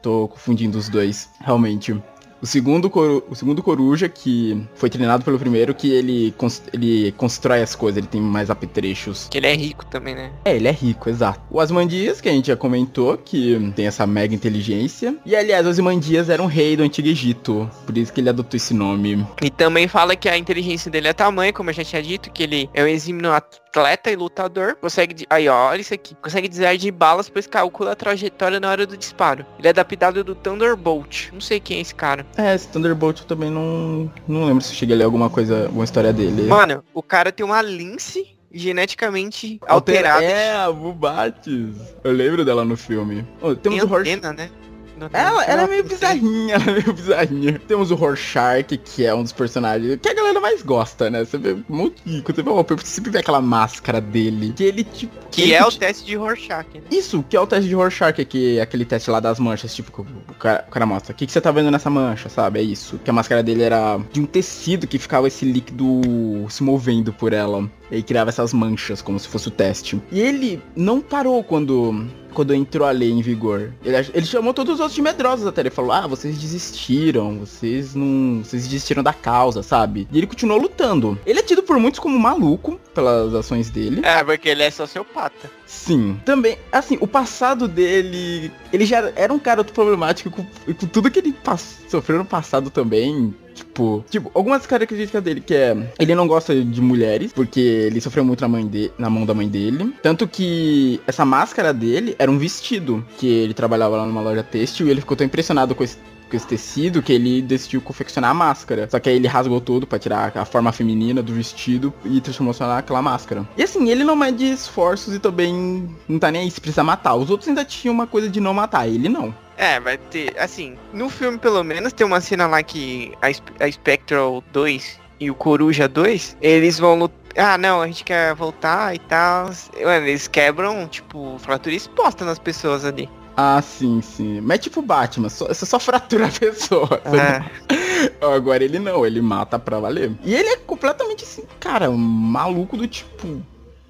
tô confundindo os dois, realmente. O segundo, coru, o segundo coruja, que foi treinado pelo primeiro, que ele, cons, ele constrói as coisas, ele tem mais apetrechos. Que ele é rico também, né? É, ele é rico, exato. O Asmandias, que a gente já comentou, que tem essa mega inteligência. E aliás, o Asmandias era um rei do Antigo Egito, por isso que ele adotou esse nome. E também fala que a inteligência dele é tamanho, como eu já tinha dito, que ele é um exímio atleta e lutador. Consegue. Aí, ó, olha isso aqui. Consegue desviar de balas, pois calcula a trajetória na hora do disparo. Ele é adaptado do Thunderbolt. Não sei quem é esse cara. É, esse Thunderbolt eu também não. Não lembro se cheguei a ler alguma coisa, alguma história dele. Mano, o cara tem uma lince geneticamente alterada. É, a Bubates. Eu lembro dela no filme. Oh, temos tem o antena, né? Ela, ela é meio bizarrinha, ela é meio bizarrinha. Temos o Rorschach, que é um dos personagens que a galera mais gosta, né? Você vê um monte de... Quando você vê você sempre vê aquela máscara dele. Que ele, tipo... Que ele, é o teste de Rorschach, né? Isso, que é o teste de Rorschach, que é aquele teste lá das manchas, tipo, o cara, o cara mostra. O que, que você tá vendo nessa mancha, sabe? É isso. Que a máscara dele era de um tecido que ficava esse líquido se movendo por ela. E aí criava essas manchas, como se fosse o teste. E ele não parou quando quando entrou a lei em vigor. Ele, ele, chamou todos os outros de medrosos até. Ele falou: Ah, vocês desistiram, vocês não. Vocês desistiram da causa, sabe? E ele continuou lutando. Ele é tido por muitos como maluco pelas ações dele. É, porque ele é sociopata. Sim. Também, assim, o passado dele. Ele já era um cara problemático com, com tudo que ele sofreu no passado também. Tipo, tipo, algumas características dele que é ele não gosta de mulheres, porque ele sofreu muito na, mãe de, na mão da mãe dele. Tanto que essa máscara dele era um vestido, que ele trabalhava lá numa loja têxtil e ele ficou tão impressionado com esse com esse tecido que ele decidiu confeccionar a máscara. Só que aí ele rasgou todo para tirar a forma feminina do vestido e transformou naquela máscara. E assim, ele não mede esforços e também não tá nem aí se precisa matar. Os outros ainda tinham uma coisa de não matar, ele não. É, vai ter, assim, no filme pelo menos tem uma cena lá que a, a Spectral 2 e o Coruja 2, eles vão lutar. Ah, não, a gente quer voltar e tal. Eles quebram, tipo, fratura exposta nas pessoas ali. Ah, sim, sim. Mas tipo Batman, só, você só fratura a pessoa. É. Agora ele não, ele mata pra valer. E ele é completamente assim, cara, um maluco do tipo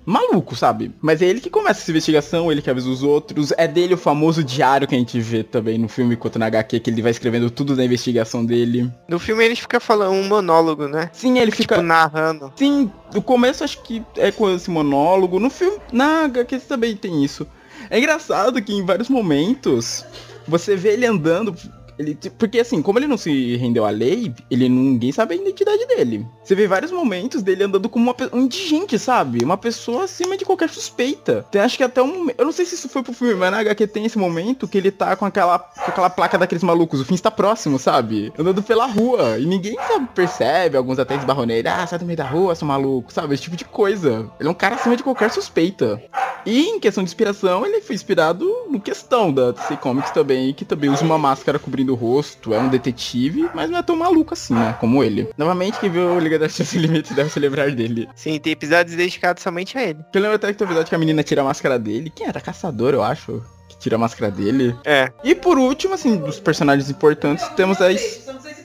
maluco, sabe? Mas é ele que começa essa investigação, ele que avisa os outros. É dele o famoso diário que a gente vê também no filme, quanto na HQ, que ele vai escrevendo tudo da investigação dele. No filme ele fica falando um monólogo, né? Sim, ele fica tipo, narrando. Sim, no começo acho que é com esse monólogo. No filme, na HQ também tem isso. É engraçado que em vários momentos você vê ele andando ele, porque assim, como ele não se rendeu à lei, ele ninguém sabe a identidade dele. Você vê vários momentos dele andando como uma, um indigente, sabe? Uma pessoa acima de qualquer suspeita. Tem acho que até um. Eu não sei se isso foi pro filme, mas na HQ tem esse momento que ele tá com aquela, com aquela placa daqueles malucos. O fim está próximo, sabe? Andando pela rua. E ninguém sabe, percebe, alguns até esbarram nele. Ah, sai do meio da rua, seu maluco, sabe? Esse tipo de coisa. Ele é um cara acima de qualquer suspeita. E em questão de inspiração, ele foi inspirado no questão da DC Comics também, que também usa uma máscara cobrindo o rosto, é um detetive, mas não é tão maluco assim, né? Como ele. Novamente, quem viu o Liga da Justiça Limites deve se lembrar dele. Sim, tem episódios dedicados somente a ele. Eu lembro até que tem episódio que a menina tira a máscara dele. Quem era? Caçador, eu acho. Que tira a máscara dele. É. E por último, assim, dos personagens importantes, temos a,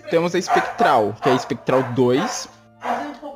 temos a Espectral, que é a Espectral 2,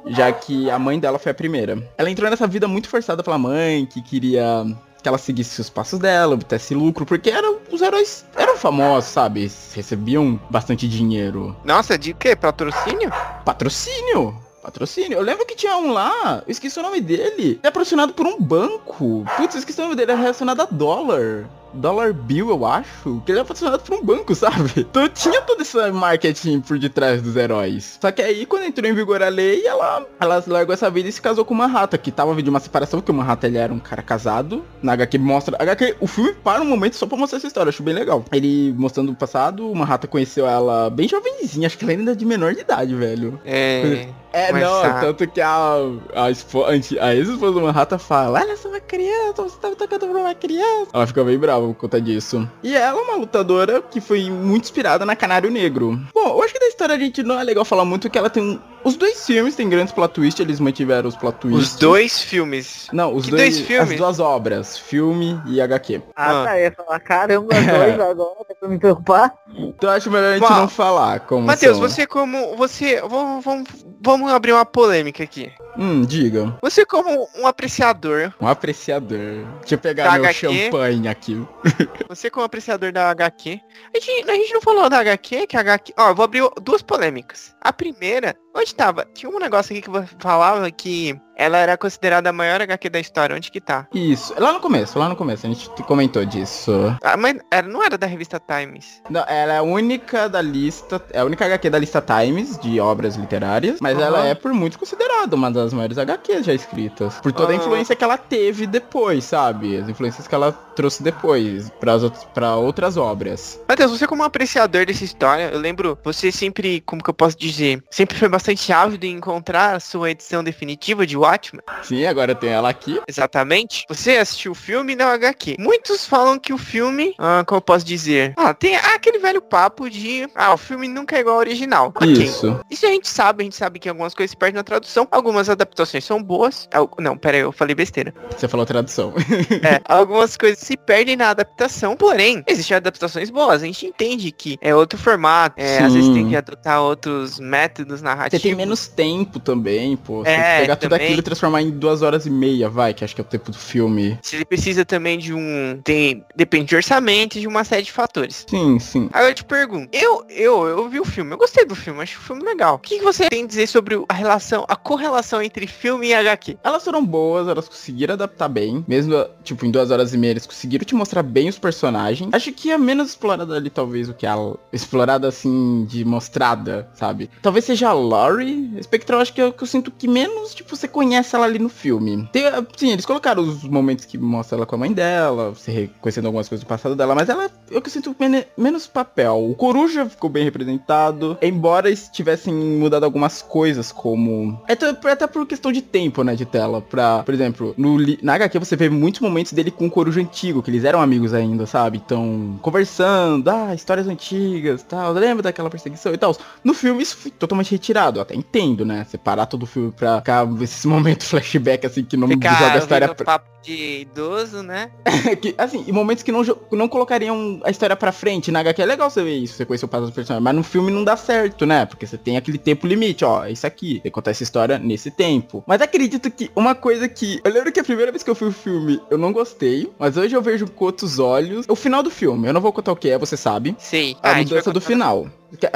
já que a mãe dela foi a primeira. Ela entrou nessa vida muito forçada pela mãe, que queria que ela seguisse os passos dela, obtesse lucro, porque eram, os heróis eram famosos, sabe? Recebiam bastante dinheiro. Nossa, de quê? Patrocínio? Patrocínio! Patrocínio. Eu lembro que tinha um lá, eu esqueci o nome dele. Ele é patrocinado por um banco. Putz, eu esqueci o nome dele, é relacionado a dólar. Dollar Bill, eu acho, que ele é patrocinado por um banco, sabe? Então tinha todo esse marketing por detrás dos heróis. Só que aí, quando entrou em vigor a lei, ela, ela largou essa vida e se casou com uma rata, que tava de uma separação, porque uma rata ele era um cara casado. Na HQ mostra. HQ, o filme para um momento só pra mostrar essa história, acho bem legal. Ele mostrando o passado, uma rata conheceu ela bem jovenzinha, acho que ela ainda é de menor de idade, velho. É. É, não, tanto que a, a, a ex-esposa uma rata fala, olha, sou uma criança, você tá me tocando pra uma criança. Ela fica bem brava por conta disso. E ela é uma lutadora que foi muito inspirada na Canário Negro. Bom, eu acho que da história a gente não é legal falar muito que ela tem um... Os dois filmes têm grandes plot twists, eles mantiveram os plot twists. Os dois filmes? Não, os dois, dois, filmes? As duas obras, filme e HQ. Ah, ah. tá, eu ia falar, caramba, dois agora, tá pra me preocupar. Então acho melhor a gente não falar como Matheus, você como, você, vamos, vamos, vamos abrir uma polêmica aqui. Hum, diga. Você como um apreciador, Um apreciador. Deixa eu pegar Da meu HQ. champanhe aqui. você como apreciador da HQ, a gente, a gente não falou da HQ, que a HQ... Ó, eu vou abrir duas polêmicas. A primeira, onde tava? Tinha um negócio aqui que falava que ela era considerada a maior HQ da história. Onde que tá? Isso. Lá no começo, lá no começo. A gente comentou disso. Ah, mas era, não era da revista Times. Não, ela é a única da lista. É a única HQ da lista Times de obras literárias. Mas Aham. ela é por muitos considerada uma das maiores HQs já escritas. Por toda a Ah. influência que ela teve depois, sabe? As influências que ela trouxe depois para outras obras. Matheus, você como um apreciador dessa história, eu lembro, você sempre, como que eu posso dizer, sempre foi bastante ávido em encontrar a sua edição definitiva de Watchmen. Sim, agora tem ela aqui. Exatamente. Você assistiu o filme na HQ. Muitos falam que o filme, ah, como eu posso dizer, ah, tem aquele velho papo de, ah, o filme nunca é igual ao original. Ok. Isso. Isso a gente sabe, a gente sabe que algumas coisas se perdem na tradução, algumas adaptações são boas. Al- Não, pera aí, eu falei besteira. Você falou tradução. É, algumas coisas se perdem na adaptação, porém, existem adaptações boas. A gente entende que é outro formato, é, às vezes tem que adotar outros métodos Você narrativos. tem menos tempo também, pô. Você É, pegar tudo aquilo transformar em duas horas e meia, vai, que acho que é o tempo do filme. Se ele precisa também de um. Tem, depende de orçamento e de uma série de fatores. Sim, sim. Aí eu te pergunto, eu, eu, eu vi o filme, eu gostei do filme, acho o filme legal. O que, que você tem a dizer sobre a relação, a correlação entre filme e HQ? Elas foram boas, elas conseguiram adaptar bem. Mesmo, tipo, em duas horas e meia, eles conseguiram te mostrar bem os personagens. Acho que a menos explorada ali, talvez, o que a explorada, assim, de mostrada, sabe? Talvez seja a Laurie. Spectral, acho que é o que eu sinto que menos, tipo, você conhece ela ali no filme. Tem, sim, eles colocaram os momentos que mostra ela com a mãe dela, você reconhecendo algumas coisas do passado dela, mas ela o que eu sinto mene- menos papel. O Coruja ficou bem representado, embora eles tivessem mudado algumas coisas, como... É até, por questão de tempo, né, de tela. Pra, por exemplo, no, na HQ você vê muitos momentos dele com o Coruja antigo, que eles eram amigos ainda, sabe? Então, conversando, ah, histórias antigas, tal, lembra daquela perseguição e tal. No filme isso foi totalmente retirado, eu até entendo, né? Separar todo o filme pra ficar esses momentos flashback, assim, que não joga a história pra... papo de idoso, né? que, assim, em momentos que não, não colocariam a história pra frente. Na HQ é legal você ver isso, você conhecer o passado dos personagens. Mas no filme não dá certo, né? Porque você tem aquele tempo limite, ó. É isso aqui. Tem que contar essa história nesse tempo. Mas acredito que uma coisa que. Eu lembro que a primeira vez que eu fui o filme, eu não gostei. Mas hoje eu vejo com outros olhos. O final do filme, eu não vou contar o que é, você sabe. Sei. A Ah, mudança do contar- final.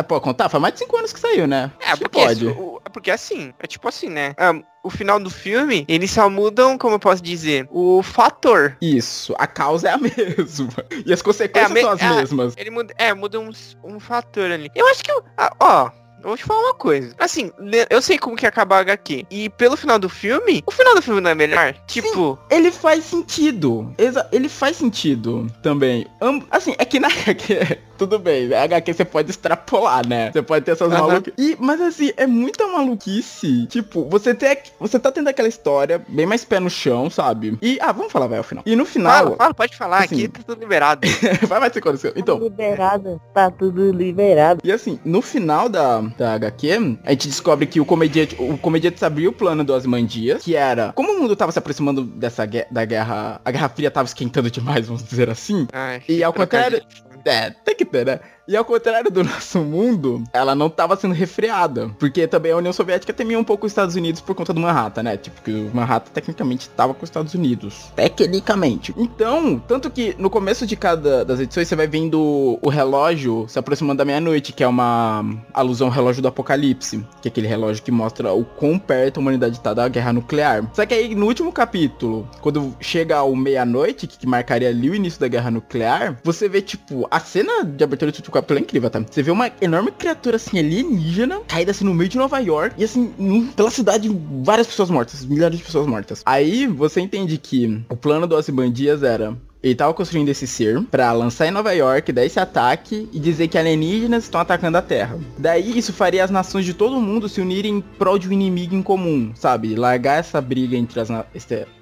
Pode contar? Faz mais de 5 anos que saiu, né? É, porque, pode. o- é porque assim, é tipo assim, né? Ah, o final do filme, eles só mudam, como eu posso dizer, o fator. Isso, a causa é a mesma. E as consequências É me- são as é, mesmas. Ele muda, é, muda um, um fator ali. Eu acho que, ah, ó, eu vou te falar uma coisa. Assim, eu sei como que acaba a HQ. E pelo final do filme, o final do filme não é melhor? Tipo, Ele faz sentido. Ele faz sentido também. Am- assim, é que na HQ, tudo bem, HQ você pode extrapolar, né? Você pode ter essas Aham. maluquices. E, mas assim, é muita maluquice. Tipo, você tem, você tá tendo aquela história bem mais pé no chão, sabe? E, ah, vamos falar, vai, ao final. E no final, fala, fala, pode falar, assim, aqui tá tudo liberado. vai mais ser aconteceu. Então, Liberado, tá tudo liberado. E assim, no final da, da HQ, a gente descobre que o comediante, o comediante sabia o plano do Asmandias, que era, como o mundo tava se aproximando dessa gue- da guerra, a Guerra Fria tava esquentando demais, vamos dizer assim. Ai, E ao trocadilho. contrário, tem que ter, né? E ao contrário do nosso mundo, ela não tava sendo refreada. Porque também a União Soviética temia um pouco os Estados Unidos por conta do Manhattan, né? Tipo, que o Manhattan tecnicamente tava com os Estados Unidos. Tecnicamente. Então, tanto que no começo de cada das edições você vai vendo o relógio se aproximando da meia-noite, que é uma alusão ao relógio do apocalipse. Que é aquele relógio que mostra o quão perto a humanidade tá da guerra nuclear. Só que aí no último capítulo, quando chega ao meia-noite, que, marcaria ali o início da guerra nuclear, você vê, tipo, a cena de abertura último capítulo é incrível, tá? Você vê uma enorme criatura assim alienígena caída assim no meio de Nova York e assim, pela cidade, várias pessoas mortas, milhares de pessoas mortas. Aí você entende que o plano do Ozymandias era ele tava construindo esse ser pra lançar em Nova York, dar esse ataque e dizer que alienígenas estão atacando a Terra. Daí isso faria as nações de todo mundo se unirem em prol de um inimigo em comum, sabe? Largar essa briga entre, as, na-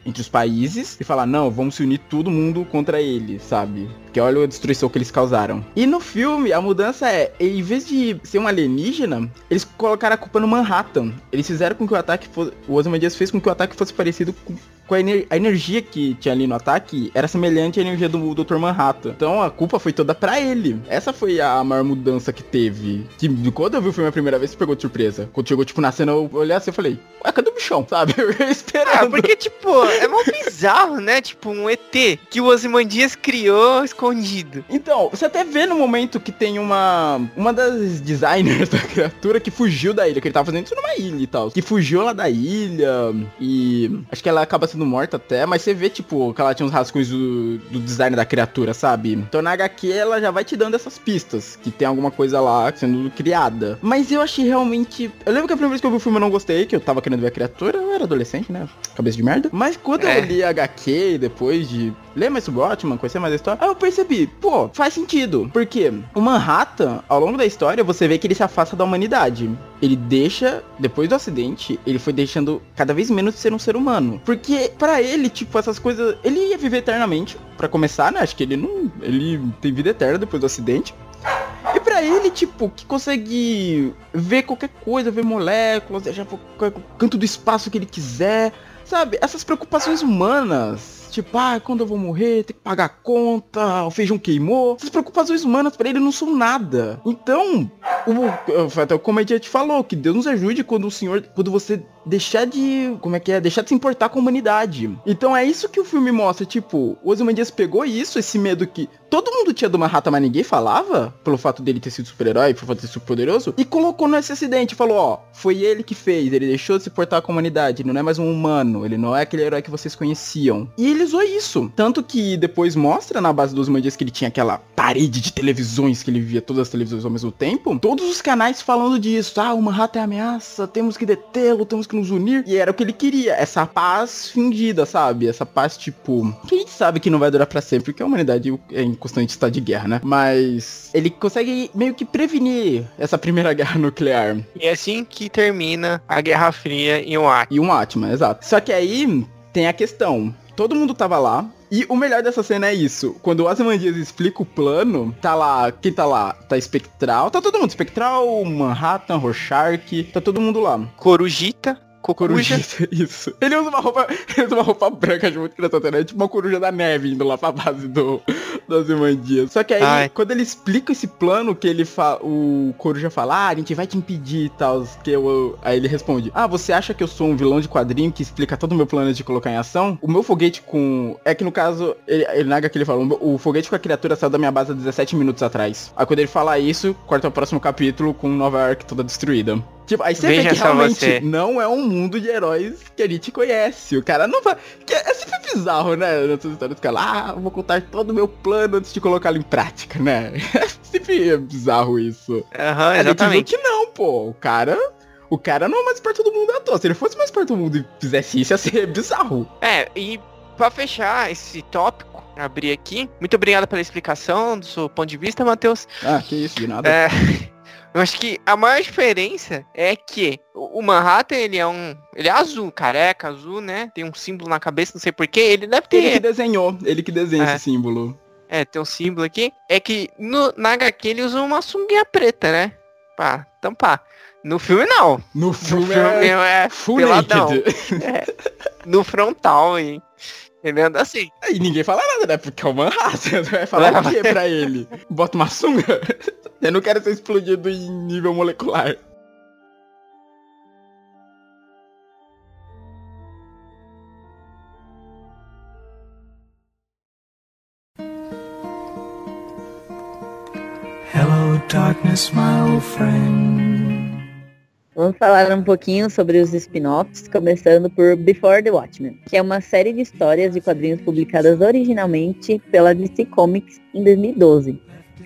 entre os países e falar, não, vamos se unir todo mundo contra ele, sabe? Porque olha a destruição que eles causaram. E no filme, a mudança é, em vez de ser um alienígena, eles colocaram a culpa no Manhattan. Eles fizeram com que o ataque fosse. O Ozymandias fez com que o ataque fosse parecido com a, ener a, energia que tinha ali no ataque era semelhante à energia do Dr. Manhattan. Então a culpa foi toda pra ele. Essa foi a maior mudança que teve. Que quando eu vi o filme a primeira vez, pegou de surpresa. Quando chegou, tipo, na cena, eu olhei assim e falei, ué, cadê o bichão? Sabe? Eu ia. Ah, porque, tipo, é mal bizarro, né? Tipo, um ET que o Ozymandias criou escondido. Então, você até vê no momento que tem uma uma das designers da criatura que fugiu da ilha, que ele tava fazendo isso numa ilha e tal. Que fugiu lá da ilha e acho que ela acaba sendo morta até, mas você vê, tipo, que ela tinha uns rascunhos do, do design da criatura, sabe? Então na HQ ela já vai te dando essas pistas, que tem alguma coisa lá sendo criada. Mas eu achei realmente. Eu lembro que a primeira vez que eu vi o filme eu não gostei, que eu tava querendo ver a criatura, eu era adolescente, né? Cabeça de merda. Mas quando é. eu li a HQ depois de ler mais o Batman, conhecer mais a história, aí eu percebi, pô, faz sentido. Porque o Manhattan, ao longo da história, você vê que ele se afasta da humanidade. Ele deixa, depois do acidente, ele foi deixando cada vez menos de ser um ser humano. Porque para ele, tipo, essas coisas. Ele ia viver eternamente, para começar, né? Acho que ele não. Ele tem vida eterna depois do acidente. E pra ele, tipo, que consegue ver qualquer coisa, ver moléculas, deixar qualquer canto do espaço que ele quiser, sabe? Essas preocupações humanas Tipo, ah, quando eu vou morrer, tem que pagar a conta, o feijão queimou. Essas preocupações humanas para ele não são nada. Então, o, até o comediante falou que Deus nos ajude quando o Senhor, quando você deixar de, como é que é, deixar de se importar com a humanidade. Então é isso que o filme mostra, tipo, o Ozymandias pegou isso, esse medo que todo mundo tinha do Manhattan, mas ninguém falava, pelo fato dele ter sido super-herói, por fato de ser super poderoso, e colocou nesse acidente, falou, ó, foi ele que fez, ele deixou de se importar com a humanidade, ele não é mais um humano, ele não é aquele herói que vocês conheciam. E ele usou isso, tanto que depois mostra na base dos Ozymandias que ele tinha aquela parede de televisões que ele via todas as televisões ao mesmo tempo, todos os canais falando disso. Ah, o Manhattan é ameaça, temos que detê-lo, temos que nos unir. E era o que ele queria, essa paz fingida, sabe? Essa paz, tipo, que a gente sabe que não vai durar para sempre, porque a humanidade é em constante estado de guerra, né? Mas ele consegue meio que prevenir essa primeira guerra nuclear. E é assim que termina a Guerra Fria e um. E um Atman, exato. Só que aí tem a questão. Todo mundo tava lá, e o melhor dessa cena é isso. Quando o Ozymandias explica o plano, tá lá, quem tá lá? Tá Espectral, tá todo mundo. Espectral, Manhattan, Rorschach, tá todo mundo lá. Corujita, Coruja. Isso. Ele usa uma roupa. Ele usa uma roupa branca de muito engraçado, né? Tipo uma coruja da neve indo lá pra base do, das Imandias. Só que aí, Ai. quando ele explica esse plano, que ele fala. O coruja fala, ah, a gente vai te impedir e tal. Que eu, aí ele responde: Ah, você acha que eu sou um vilão de quadrinho que explica todo o meu plano de colocar em ação? O meu foguete com. É que no caso, ele, ele nega que ele falou, o foguete com a criatura saiu da minha base há 17 minutos atrás. Aí quando ele fala isso, corta o próximo capítulo com Nova York toda destruída. Tipo, aí você Veja vê que realmente você. não é um mundo de heróis que a gente conhece. O cara não vai. Que é sempre bizarro, né? Nessas histórias do cara, ah, vou contar todo o meu plano antes de colocá-lo em prática, né? É sempre é bizarro isso. Aham, uhum, exatamente. que não, pô. O cara. O cara não é mais perto do mundo à toa. Se ele fosse mais perto do mundo e fizesse isso, ia ser bizarro. É, e pra fechar esse tópico, abrir aqui. Muito obrigado pela explicação do seu ponto de vista, Matheus. Ah, que isso, de nada. É. Eu acho que a maior diferença é que o Manhattan, ele é um. Ele é azul, careca, azul, né? Tem um símbolo na cabeça, não sei porquê. Ele deve ter. Ele que desenhou, ele que desenha é. esse símbolo. É, tem um símbolo aqui. É que no, na HQ ele usa uma sunguinha preta, né? Pra tampar. No filme não. No filme, no filme é, é full peladão. É, no frontal, hein? Ele anda assim. E ninguém fala nada, né? Porque é o Manhattan. Vai falar o quê pra ele? Bota uma sunga? Eu não quero ser explodido em nível molecular. Hello, darkness, my old friend. Vamos falar um pouquinho sobre os spin-offs, começando por Before the Watchmen, que é uma série de histórias e quadrinhos publicadas originalmente pela DC Comics em 2012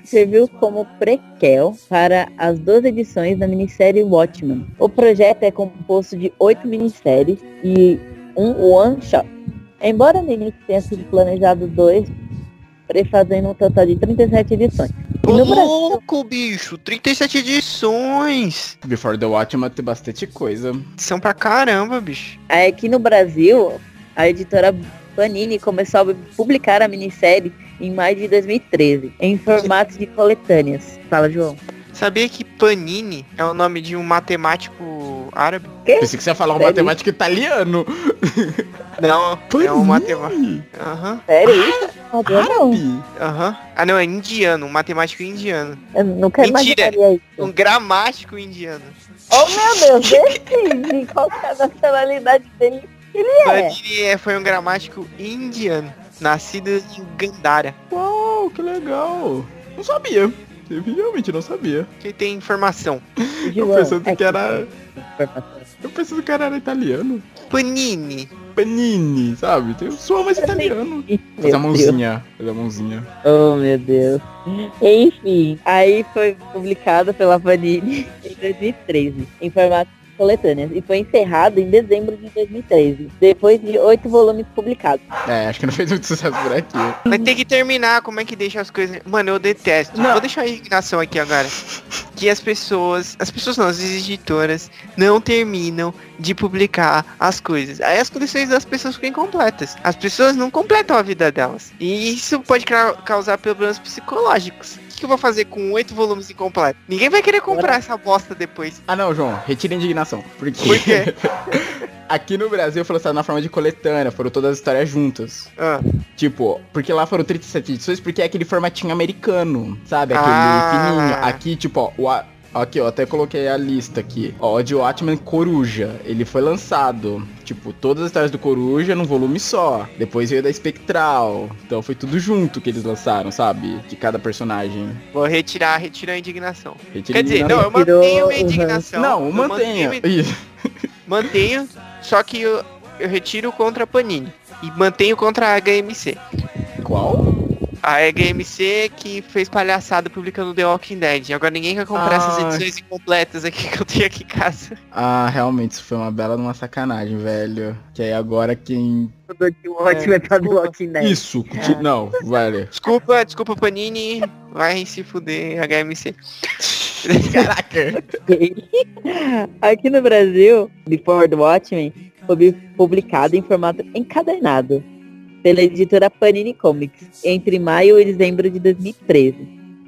serviu como prequel para as duas edições da minissérie Watchmen. O projeto é composto de oito minisséries e um one-shot. Embora no início tenha sido planejado dois, prefazendo um total de 37 edições. Ô, louco, bicho! 37 edições! Before the Watchmen tem bastante coisa. São pra caramba, bicho. Aqui no Brasil, a editora Panini começou a publicar a minissérie em maio de 2013, em formato de coletâneas. Fala, João. Sabia que Panini é o nome de um matemático árabe? Pensei que você ia falar um Sério? matemático italiano. Não, é um matemático. Panini? Aham, Sério isso? Não. Árabe? aham. Ah não, é indiano, um matemático indiano. Eu nunca Mentira. isso. Um gramático indiano. Oh meu Deus, decide qual que é a nacionalidade dele. Ele é. Panini é, foi um gramático indiano, nascido em Gandhara. Uau, que legal. Não sabia. Eu realmente não sabia. Que tem informação. Eu pensando é que era. Eu pensando que era italiano. Panini. Panini, sabe? Tem soa mais italiano. Ih, Faz a mãozinha. Faz a mãozinha. Oh meu Deus. Enfim, aí foi publicado pela Panini em 2013, em formato coletâneas, e foi encerrado em dezembro de 2013, depois de oito volumes publicados. É, acho que não fez muito sucesso por aqui. Mas tem que terminar, como é que deixa as coisas. Mano, eu detesto. Não. Vou deixar a indignação aqui agora. Que as pessoas. As pessoas não, as editoras não terminam de publicar as coisas. Aí as coleções das pessoas ficam incompletas. As pessoas não completam a vida delas. E isso pode causar problemas psicológicos. Que eu vou fazer com oito volumes incompletos? Ninguém vai querer comprar essa bosta depois. Ah não, João, retira a indignação. Porque Por quê? aqui no Brasil foi lançado na forma de coletânea, foram todas as histórias juntas. Ah, Tipo, porque lá foram 37 edições, porque é aquele formatinho americano, sabe? Aquele Ah. fininho. Aqui, tipo, ó, o, aqui, ó, até coloquei a lista aqui. Ó, o de Watchmen Coruja, ele foi lançado, tipo, todas as histórias do Coruja num volume só. Depois veio da Espectral. Então foi tudo junto que eles lançaram, sabe? De cada personagem. vou retirar, retirar a indignação. Retira Quer dizer, a não, eu mantenho minha indignação. Não, eu mantenha. mantenho. Mantenho, só que eu, eu retiro contra a Panini. E mantenho contra a HMC. Qual? A HMC que fez palhaçada publicando The Walking Dead. Agora ninguém quer comprar essas Ah. edições incompletas aqui que eu tenho aqui em casa. Ah, realmente, isso foi uma bela numa sacanagem, velho. Que aí agora quem. É pra do desculpa. Walking Dead. Isso, conti- não, velho. Desculpa, desculpa Panini. Vai se fuder, HMC. Caraca. Aqui no Brasil, Before the Watchmen foi publicado em formato encadernado pela editora Panini Comics entre maio e dezembro de 2013.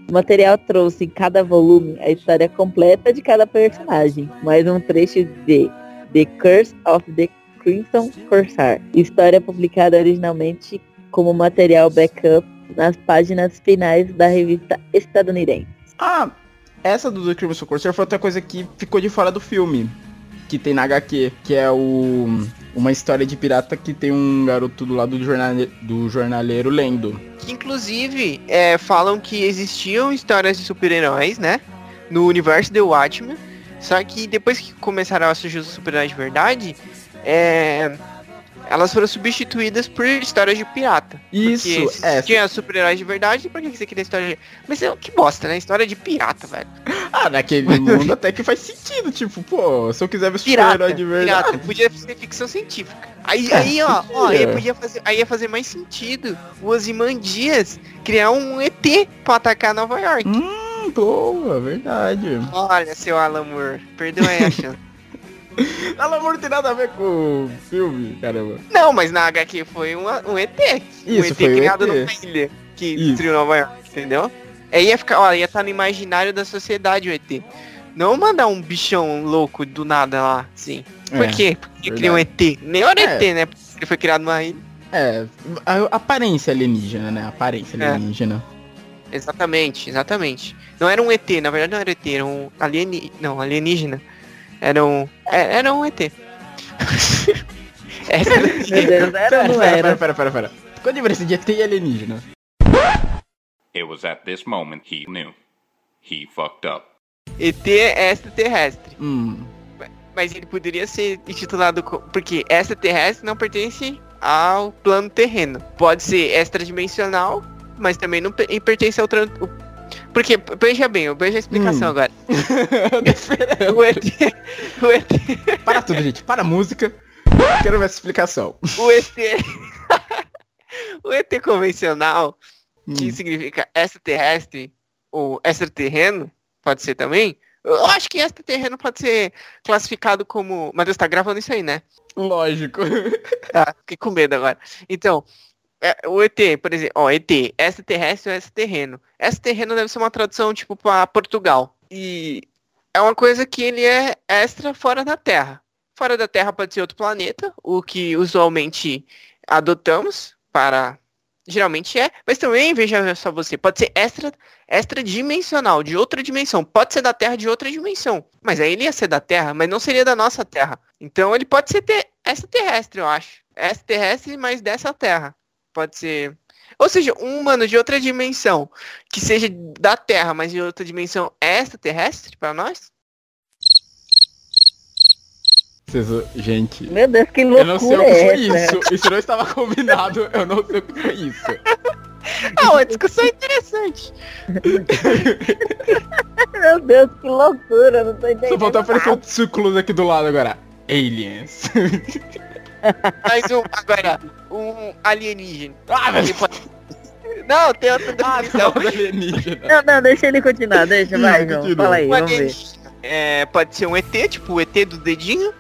O material trouxe em cada volume a história completa de cada personagem, mais um trecho de The Curse of the Crimson Corsair, história publicada originalmente como material backup nas páginas finais da revista estadunidense. Ah, essa do The Crimson Corsair foi outra coisa que ficou de fora do filme. Que tem na HQ, que é o. Uma história de pirata que tem um garoto do lado do, jornale, do jornaleiro lendo. Que inclusive é, falam que existiam histórias de super-heróis, né? No universo The Watchmen. Só que depois que começaram a surgir os super-heróis de verdade, é, elas foram substituídas por histórias de pirata. Isso, é. tinha super-heróis de verdade, por que você queria história de... Mas é que bosta, né? História de pirata, velho. Ah, naquele mundo até que faz sentido. Tipo, pô, se eu quiser ver super-herói de verdade. pirata. Podia ser ficção científica. Aí, É, aí ó, ó, aí podia. podia fazer, aí ia fazer mais sentido o Ozymandias criar um ET pra atacar Nova York. Hum, boa, verdade. Olha, seu Alan Moore, perdoa aí a chance. Amor não tem nada a ver com o filme, caramba. Não, mas na HQ foi uma- um ET. um Isso, ET foi criado ET. numa ilha que Isso. destruiu Nova York, entendeu? Aí ia ficar, ó, ia estar no imaginário da sociedade o ET. Não mandar um bichão louco do nada lá, sim. Por É, quê? Porque verdade. criou um ET. Nem era É. ET, né? Porque ele foi criado numa ilha. É, a aparência alienígena, né? Aparência É. alienígena. Exatamente, exatamente. Não era um ET, na verdade não era ET, era um alieni... não, alienígena. Era um... é, era um ET. Era- era não pera, era? pera, pera, pera, pera. Qual a diferença de ET e alienígena? It was at this moment he knew. He fucked up. ET é extraterrestre. Hum, Mas ele poderia ser intitulado porque extraterrestre não pertence ao plano terreno. Pode ser extradimensional, mas também não pe- pertence ao Porque, veja bem, eu vejo a explicação Hum. agora. O ET, o ET, Para tudo, gente. Para a música. Quero ver essa explicação. o ET, o ET convencional, que Hum. significa extraterrestre ou extraterreno, pode ser também. Eu acho que extraterreno pode ser classificado como. Mas Deus tá gravando isso aí, né? Lógico. Ah, fiquei com medo agora. Então, é, o ET, por exemplo, ó, ET, extraterrestre ou extraterreno. Extraterreno deve ser uma tradução, tipo, para Portugal. E é uma coisa que ele é extra fora da Terra. Fora da Terra pode ser outro planeta, o que usualmente adotamos para geralmente é, mas também veja só você, pode ser extra extra dimensional, de outra dimensão, pode ser da Terra de outra dimensão, mas aí ele ia ser da Terra, mas não seria da nossa Terra. Então ele pode ser ter, extraterrestre, eu acho. Extraterrestre, mas dessa Terra. Pode ser ou seja, um humano de outra dimensão, que seja da Terra, mas de outra dimensão extraterrestre para nós? Gente. Meu Deus, que loucura Eu não sei o que foi é isso. Isso não estava combinado. Eu não sei o que foi isso. Ah, uma discussão interessante. Meu Deus, que loucura, não tô entendendo. Só faltou aparecer o círculos aqui do lado agora. Aliens. Mais um, agora, um alienígena. ah, meu Ele pode- Não, tem outra Ah, definição. não, alienígena. Não, não, deixa ele continuar, deixa, vai, João. continua. Fala aí, O vamos ver. é, pode ser um ET, tipo o ET do dedinho.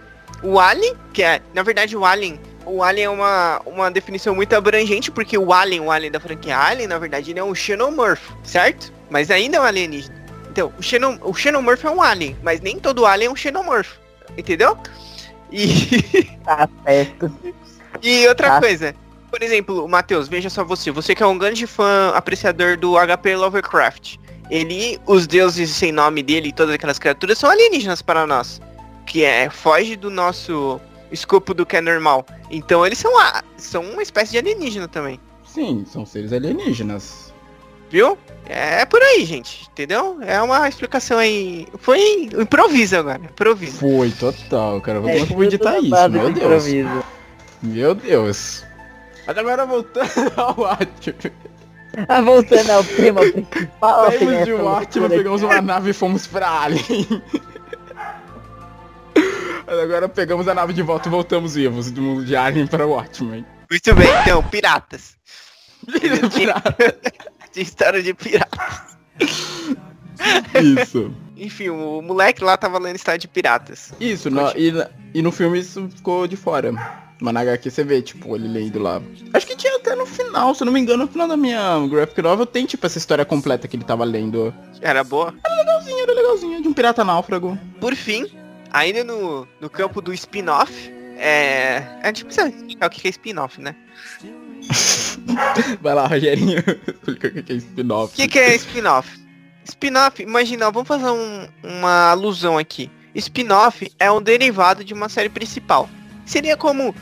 O Alien, que é, na verdade, o Alien. O Alien é uma, uma definição muito abrangente, porque o Alien, o Alien da franquia Alien, na verdade, ele é um Xenomorph, certo? Mas ainda é um alienígena. Então, o, Xenom, o Xenomorph é um Alien, mas nem todo Alien é um Xenomorph. Entendeu? E, Tá certo. e outra Ah. coisa. Por exemplo, Matheus, veja só você. Você que é um grande fã, apreciador do HP Lovecraft. Ele, os deuses sem nome dele e todas aquelas criaturas são alienígenas para nós. Que é, foge do nosso escopo do que é normal. Então eles são, a- são uma espécie de alienígena também. Sim, são seres alienígenas. Viu? É por aí, gente. Entendeu? É uma explicação aí. Foi improviso agora. Improviso. Foi, total, cara. Como É, que eu vou editar isso? Meu de Deus. improviso. Meu Deus. Mas agora voltando ao Watchmen. Ah, voltando ao tema principal. Saímos né, de loucura pegamos uma nave e fomos pra Alien. Agora pegamos a nave de volta e voltamos vivos do mundo de Alien para Watchmen. Muito bem, então, piratas. Pirata. De história de piratas. Isso. Enfim, o moleque lá tava lendo história de piratas. Isso, no, e, e no filme isso ficou de fora. Mas na HQ você vê, tipo, ele lendo lá. Acho que tinha até no final, se eu não me engano, no final da minha graphic novel tem, tipo, essa história completa que ele tava lendo. Era boa. Legalzinho, era legalzinho, de um pirata náufrago. Por fim, ainda no, no campo do spin-off, é. A gente precisa explicar o que é spin-off, né? Vai lá, Rogerinho. Explica o que é O spin-off. que, que é spin-off? Spin-off, imagina, vamos fazer um- uma alusão aqui. Spin-off é um derivado de uma série principal. Seria como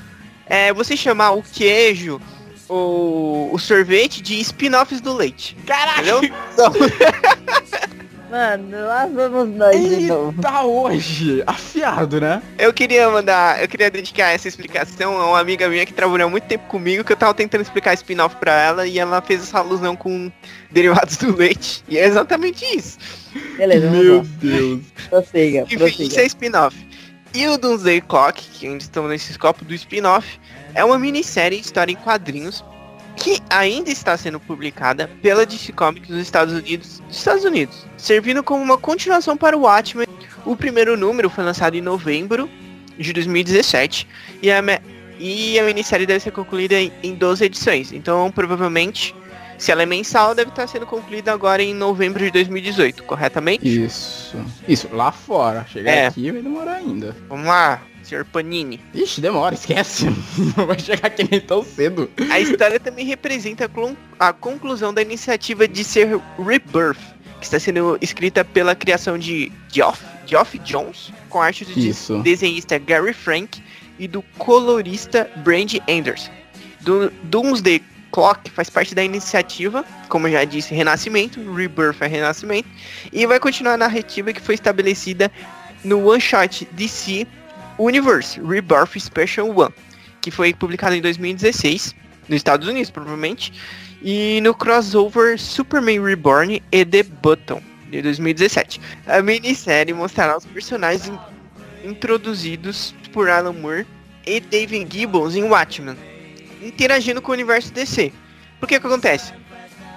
é, você chamar o queijo ou o sorvete de spin-offs do leite. Entendeu? Então, Mano, lá vamos nós de novo. Eita, hoje! Afiado, né? eu queria mandar, eu queria dedicar essa explicação a uma amiga minha que trabalhou muito tempo comigo, que eu tava tentando explicar spin-off pra ela e ela fez essa alusão com derivados do leite. E é exatamente isso. Beleza, Meu lá. Deus. Prossiga, Enfim, isso prossiga. é spin-off. E o Doomsday Clock, que ainda estamos nesse escopo do spin-off, é uma minissérie de história em quadrinhos que ainda está sendo publicada pela DC Comics dos Estados Unidos, dos Estados Unidos, servindo como uma continuação para o Watchmen. O primeiro número foi lançado em novembro de 2017 e a, e a minissérie deve ser concluída em, em 12 edições. Então, provavelmente, se ela é mensal, deve estar sendo concluída agora em novembro de 2018, corretamente? Isso. Isso, lá fora. Chegar É. aqui vai demorar ainda. Vamos lá, Sr. Panini. Ixi, demora, esquece. Não vai chegar aqui nem tão cedo. A história também representa a conclusão da iniciativa de ser Rebirth, que está sendo escrita pela criação de Geoff, Geoff Jones, com arte do de- Isso. desenhista Gary Frank e do colorista Brandy Anderson. Do Doomsday Clock faz parte da iniciativa, como já disse, Renascimento, Rebirth é Renascimento, e vai continuar a narrativa que foi estabelecida no One Shot DC Universe Rebirth Special One, que foi publicado em 2016 nos Estados Unidos, provavelmente, e no crossover Superman Reborn e The Button de 2017. A minissérie mostrará os personagens in- introduzidos por Alan Moore e David Gibbons em Watchmen, interagindo com o universo DC. Por que que acontece?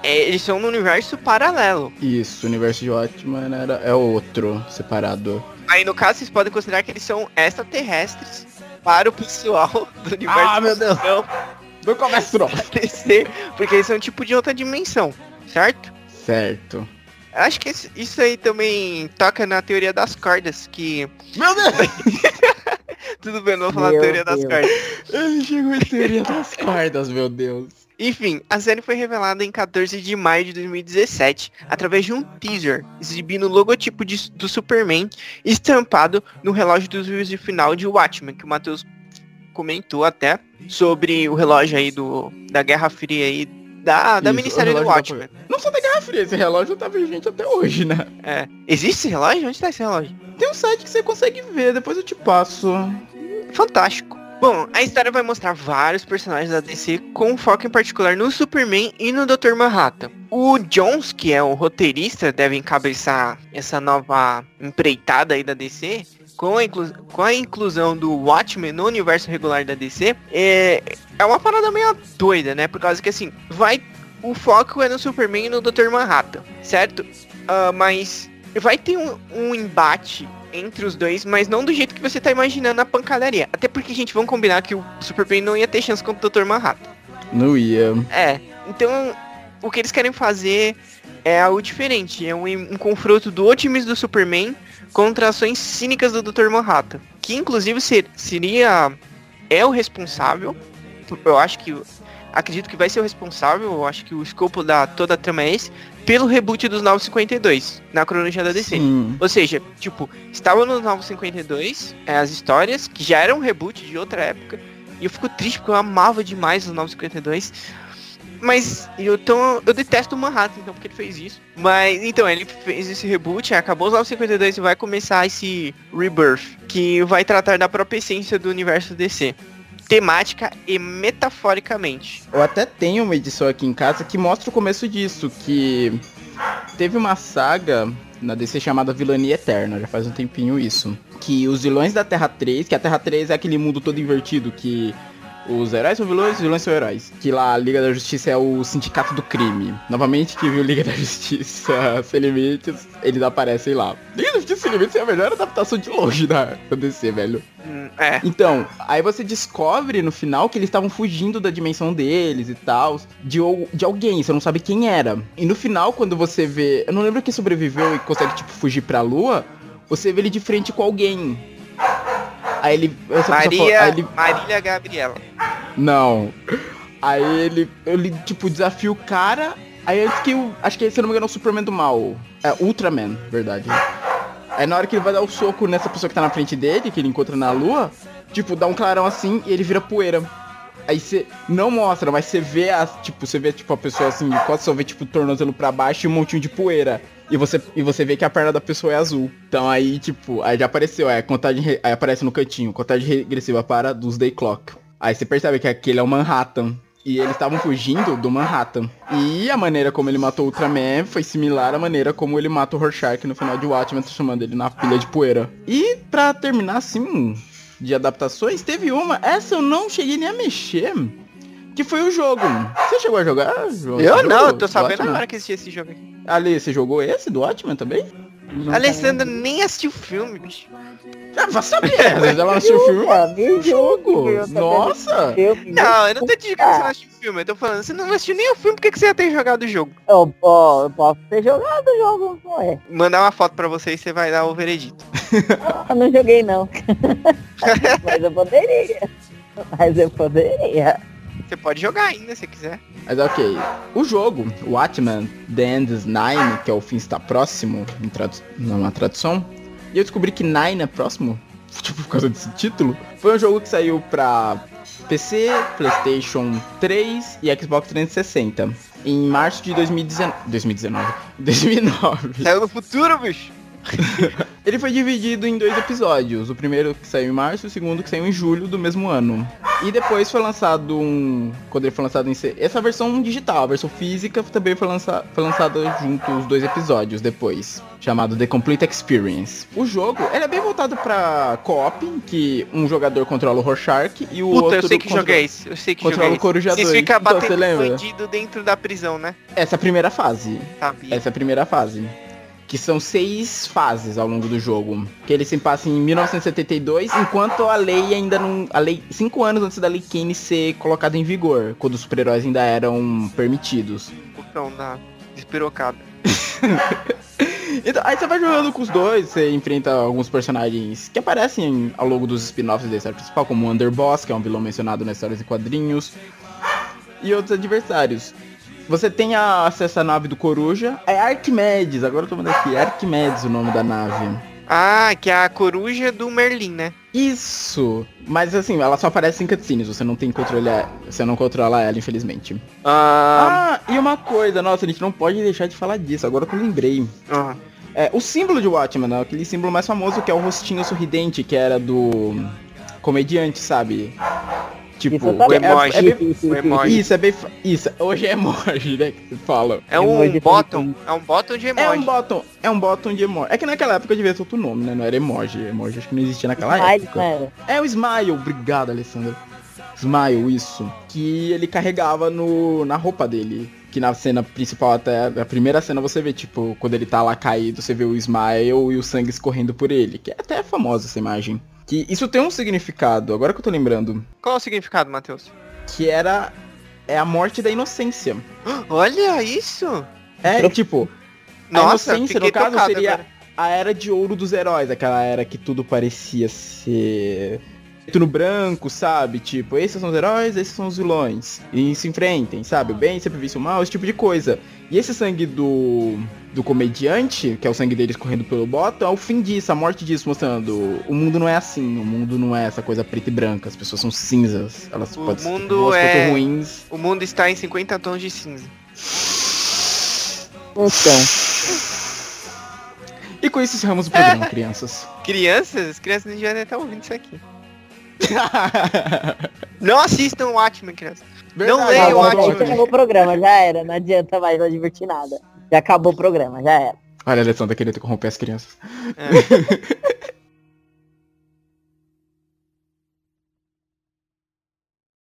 É, eles são no universo paralelo. Isso, o universo de Watchmen era, é outro, separado. Aí no caso vocês podem considerar que eles são extraterrestres para o pessoal do universo. Ah, meu Deus. Então, Não começa não. DC, porque eles são um tipo de outra dimensão, certo? Certo. Acho que isso aí também toca na teoria das cordas, que... Meu Deus! Tudo bem, não vou falar Meu a teoria das Deus. cordas. Ele chegou em teoria das cordas, meu Deus. Enfim, a série foi revelada em 14 de maio de 2017, através de um teaser, exibindo o logotipo de- do Superman estampado no relógio do juízo final de Watchmen, que o Matheus comentou até sobre o relógio aí do da Guerra Fria aí, da, da Isso, minissérie do da Watchmen. Não só da Guerra Fria, esse relógio tá vigente até hoje, né? É. Existe esse relógio? Onde tá esse relógio? Tem um site que você consegue ver, depois eu te passo. Fantástico. Bom, a história vai mostrar vários personagens da DC com foco em particular no Superman e no Dr. Manhattan. O Jones, que é o roteirista, deve encabeçar essa nova empreitada aí da DC. Com a, com a inclusão do Watchmen no universo regular da DC, é, é uma parada meio doida, né? Por causa que assim, vai. O foco é no Superman e no Dr. Manhattan, certo? Ah, mas vai ter um, um embate entre os dois, mas não do jeito que você tá imaginando na pancadaria. Até porque, gente, vamos combinar que o Superman não ia ter chance contra o Dr. Manhattan. Não ia. É, então o que eles querem fazer é algo diferente. É um, um confronto do otimismo do Superman contra ações cínicas do Dr. Manhattan. Que inclusive ser- seria. É o responsável. Eu acho que. Acredito que vai ser o responsável. Eu acho que o escopo da toda a trama é esse. Pelo reboot dos 952 na cronologia da DC. Sim. Ou seja, tipo, estavam nos 952 é, as histórias, que já eram um reboot de outra época. E eu fico triste porque eu amava demais os 952. Mas eu, tô, eu detesto o Manhattan, então, porque ele fez isso. Mas, então, ele fez esse reboot, acabou os 952 e vai começar esse Rebirth, que vai tratar da própria essência do universo DC. Temática e metaforicamente. Eu até tenho uma edição aqui em casa que mostra o começo disso, que teve uma saga na DC chamada Vilania Eterna, já faz um tempinho isso. Que os vilões da Terra 3, que a Terra 3 é aquele mundo todo invertido, que os heróis são vilões, os vilões são heróis. Que lá a Liga da Justiça é o sindicato do crime. Novamente que viu Liga da Justiça Sem Limites, eles aparecem lá. Liga da Justiça Sem Limites é a melhor adaptação de longe da, da DC, velho. Hum, é. Então, aí você descobre no final que eles estavam fugindo da dimensão deles e tal, de, de alguém, você não sabe quem era. E no final, quando você vê. Eu não lembro quem sobreviveu e consegue, tipo, fugir pra lua, você vê ele de frente com alguém. Aí ele. Maria, fala- aí ele- Marília Gabriela. não. Aí ele, ele, tipo, desafia o cara. Aí antes que o. Acho que se eu não me engano é o Superman do mal. É Ultraman, verdade. Aí na hora que ele vai dar o soco nessa pessoa que tá na frente dele, que ele encontra na lua, tipo, dá um clarão assim e ele vira poeira. Aí você não mostra, mas você vê as, tipo, você vê tipo a pessoa assim, costas, só vê tipo o tornozelo pra baixo e um montinho de poeira. E você, e você vê que a perna da pessoa é azul. Então aí, tipo, aí já apareceu, é contagem, aí aparece no cantinho, contagem regressiva para dos Day Clock. Aí você percebe que aquele é o Manhattan. E eles estavam fugindo do Manhattan. E a maneira como ele matou o Ultraman foi similar à maneira como ele mata o Rorschach no final de Watchmen, transformando ele na pilha de poeira. E pra terminar assim, de adaptações, teve uma, essa eu não cheguei nem a mexer, que foi o jogo. Você chegou a jogar? João? Eu Você não, eu tô do sabendo Watchmen? agora que existia esse jogo aqui. Ali, você jogou esse do Watchmen também? Não Alessandra nem assistiu o filme, bicho. Ah, vai saber, vezes ela assistiu o filme. Jogo. Nossa. filme. Não, eu não tô te dizendo que você não assistiu o filme. Eu tô falando, você não assistiu nem o filme, por que que você ia ter jogado o jogo? Eu, ó, eu posso ter jogado o jogo, não é? Mandar uma foto pra você e você vai dar o veredito. Eu não joguei não. Mas eu poderia. Mas eu poderia. Você pode jogar ainda, se quiser. Mas ok. O jogo, Watchmen The End is Nine, que é o fim está próximo, em tradu numa tradução. E eu descobri que Nine é próximo, tipo, por causa desse título. Foi um jogo que saiu pra PC, Playstation 3 e Xbox 360. Em março de 2019. 2019. 2009. Saiu no futuro, bicho. Ele foi dividido em dois episódios. O primeiro que saiu em março e o segundo que saiu em julho do mesmo ano. E depois foi lançado um. Quando ele foi lançado em. Essa versão digital, a versão física também foi, lança... foi lançada junto os dois episódios depois. Chamado The Complete Experience. O jogo, ele é bem voltado pra co-op, que um jogador controla o Rorschach e o Puta, outro. eu sei que controla- esse. Eu sei que controla é o esse. Coruja Vocês 2. ficam Então, batendo você lembra? bandido dentro da prisão, né? Essa é a primeira fase. Sabia. Essa é a primeira fase. Que são seis fases ao longo do jogo. Que ele se passa em 1972, enquanto a lei ainda não. A lei. Cinco anos antes da lei Kane ser colocada em vigor, quando os super-heróis ainda eram permitidos. Botão da despirocada. Então, aí você vai jogando com os dois, você enfrenta alguns personagens que aparecem ao longo dos spin-offs da história principal, como o Underboss, que é um vilão mencionado nas histórias em quadrinhos, e outros adversários. Você tem a, acesso à nave do Coruja, é Arquimedes, agora eu tô vendo aqui, é Arquimedes o nome da nave. Ah, que é a coruja do Merlin, né? Isso! Mas assim, ela só aparece em cutscenes, você não tem controle, você não controla ela, infelizmente. Ah, Ah, e uma coisa, nossa, a gente não pode deixar de falar disso, agora que eu lembrei. ah. É, o símbolo de Watchman, né, aquele símbolo mais famoso que é o rostinho sorridente, que era do comediante, sabe? Tipo, tá o emoji. é bem- O emoji. isso é bem. Isso, hoje é emoji, né? Que você fala. É um Emoji bottom. É um bottom de É emoji. um bottom, é um bottom de emoji. É que naquela época devia ser outro nome, né? Não era emoji. Emoji acho que não existia naquela Smile, época. cara. É o Smile, obrigado, Alessandra. Smile, isso. Que ele carregava no, na roupa dele. Que na cena principal, até a primeira cena você vê, tipo, quando ele tá lá caído, você vê o Smile e o sangue escorrendo por ele. Que é até famosa essa imagem. Que isso tem um significado, agora que eu tô lembrando. Qual é o significado, Matheus? Que era. É a morte da inocência. Olha isso! É, tipo, a Nossa, inocência, fiquei no caso, tocado seria agora. a era de ouro dos heróis, aquela era que tudo parecia ser preto no branco, sabe? Tipo, esses são os heróis, esses são os vilões. E se enfrentem, sabe? O bem sempre vence o mal, esse tipo de coisa. E esse sangue do, do comediante, que é o sangue dele escorrendo pelo bottom, é o fim disso, a morte disso, mostrando o mundo não é assim, o mundo não é essa coisa preta e branca, as pessoas são cinzas, elas O podem ser mundo boas é- ruins. O mundo está em 50 tons de cinza. Então, E com isso encerramos o programa, crianças. Crianças? As crianças já devem estar ouvindo isso aqui. Não assistam o Watchmen, crianças. Não Verdade, leiam o Watchmen. já acabou o programa, já era. Não adianta mais não divertir nada. Já acabou o programa, já era. Olha, a Alessandra querendo corromper as crianças. É.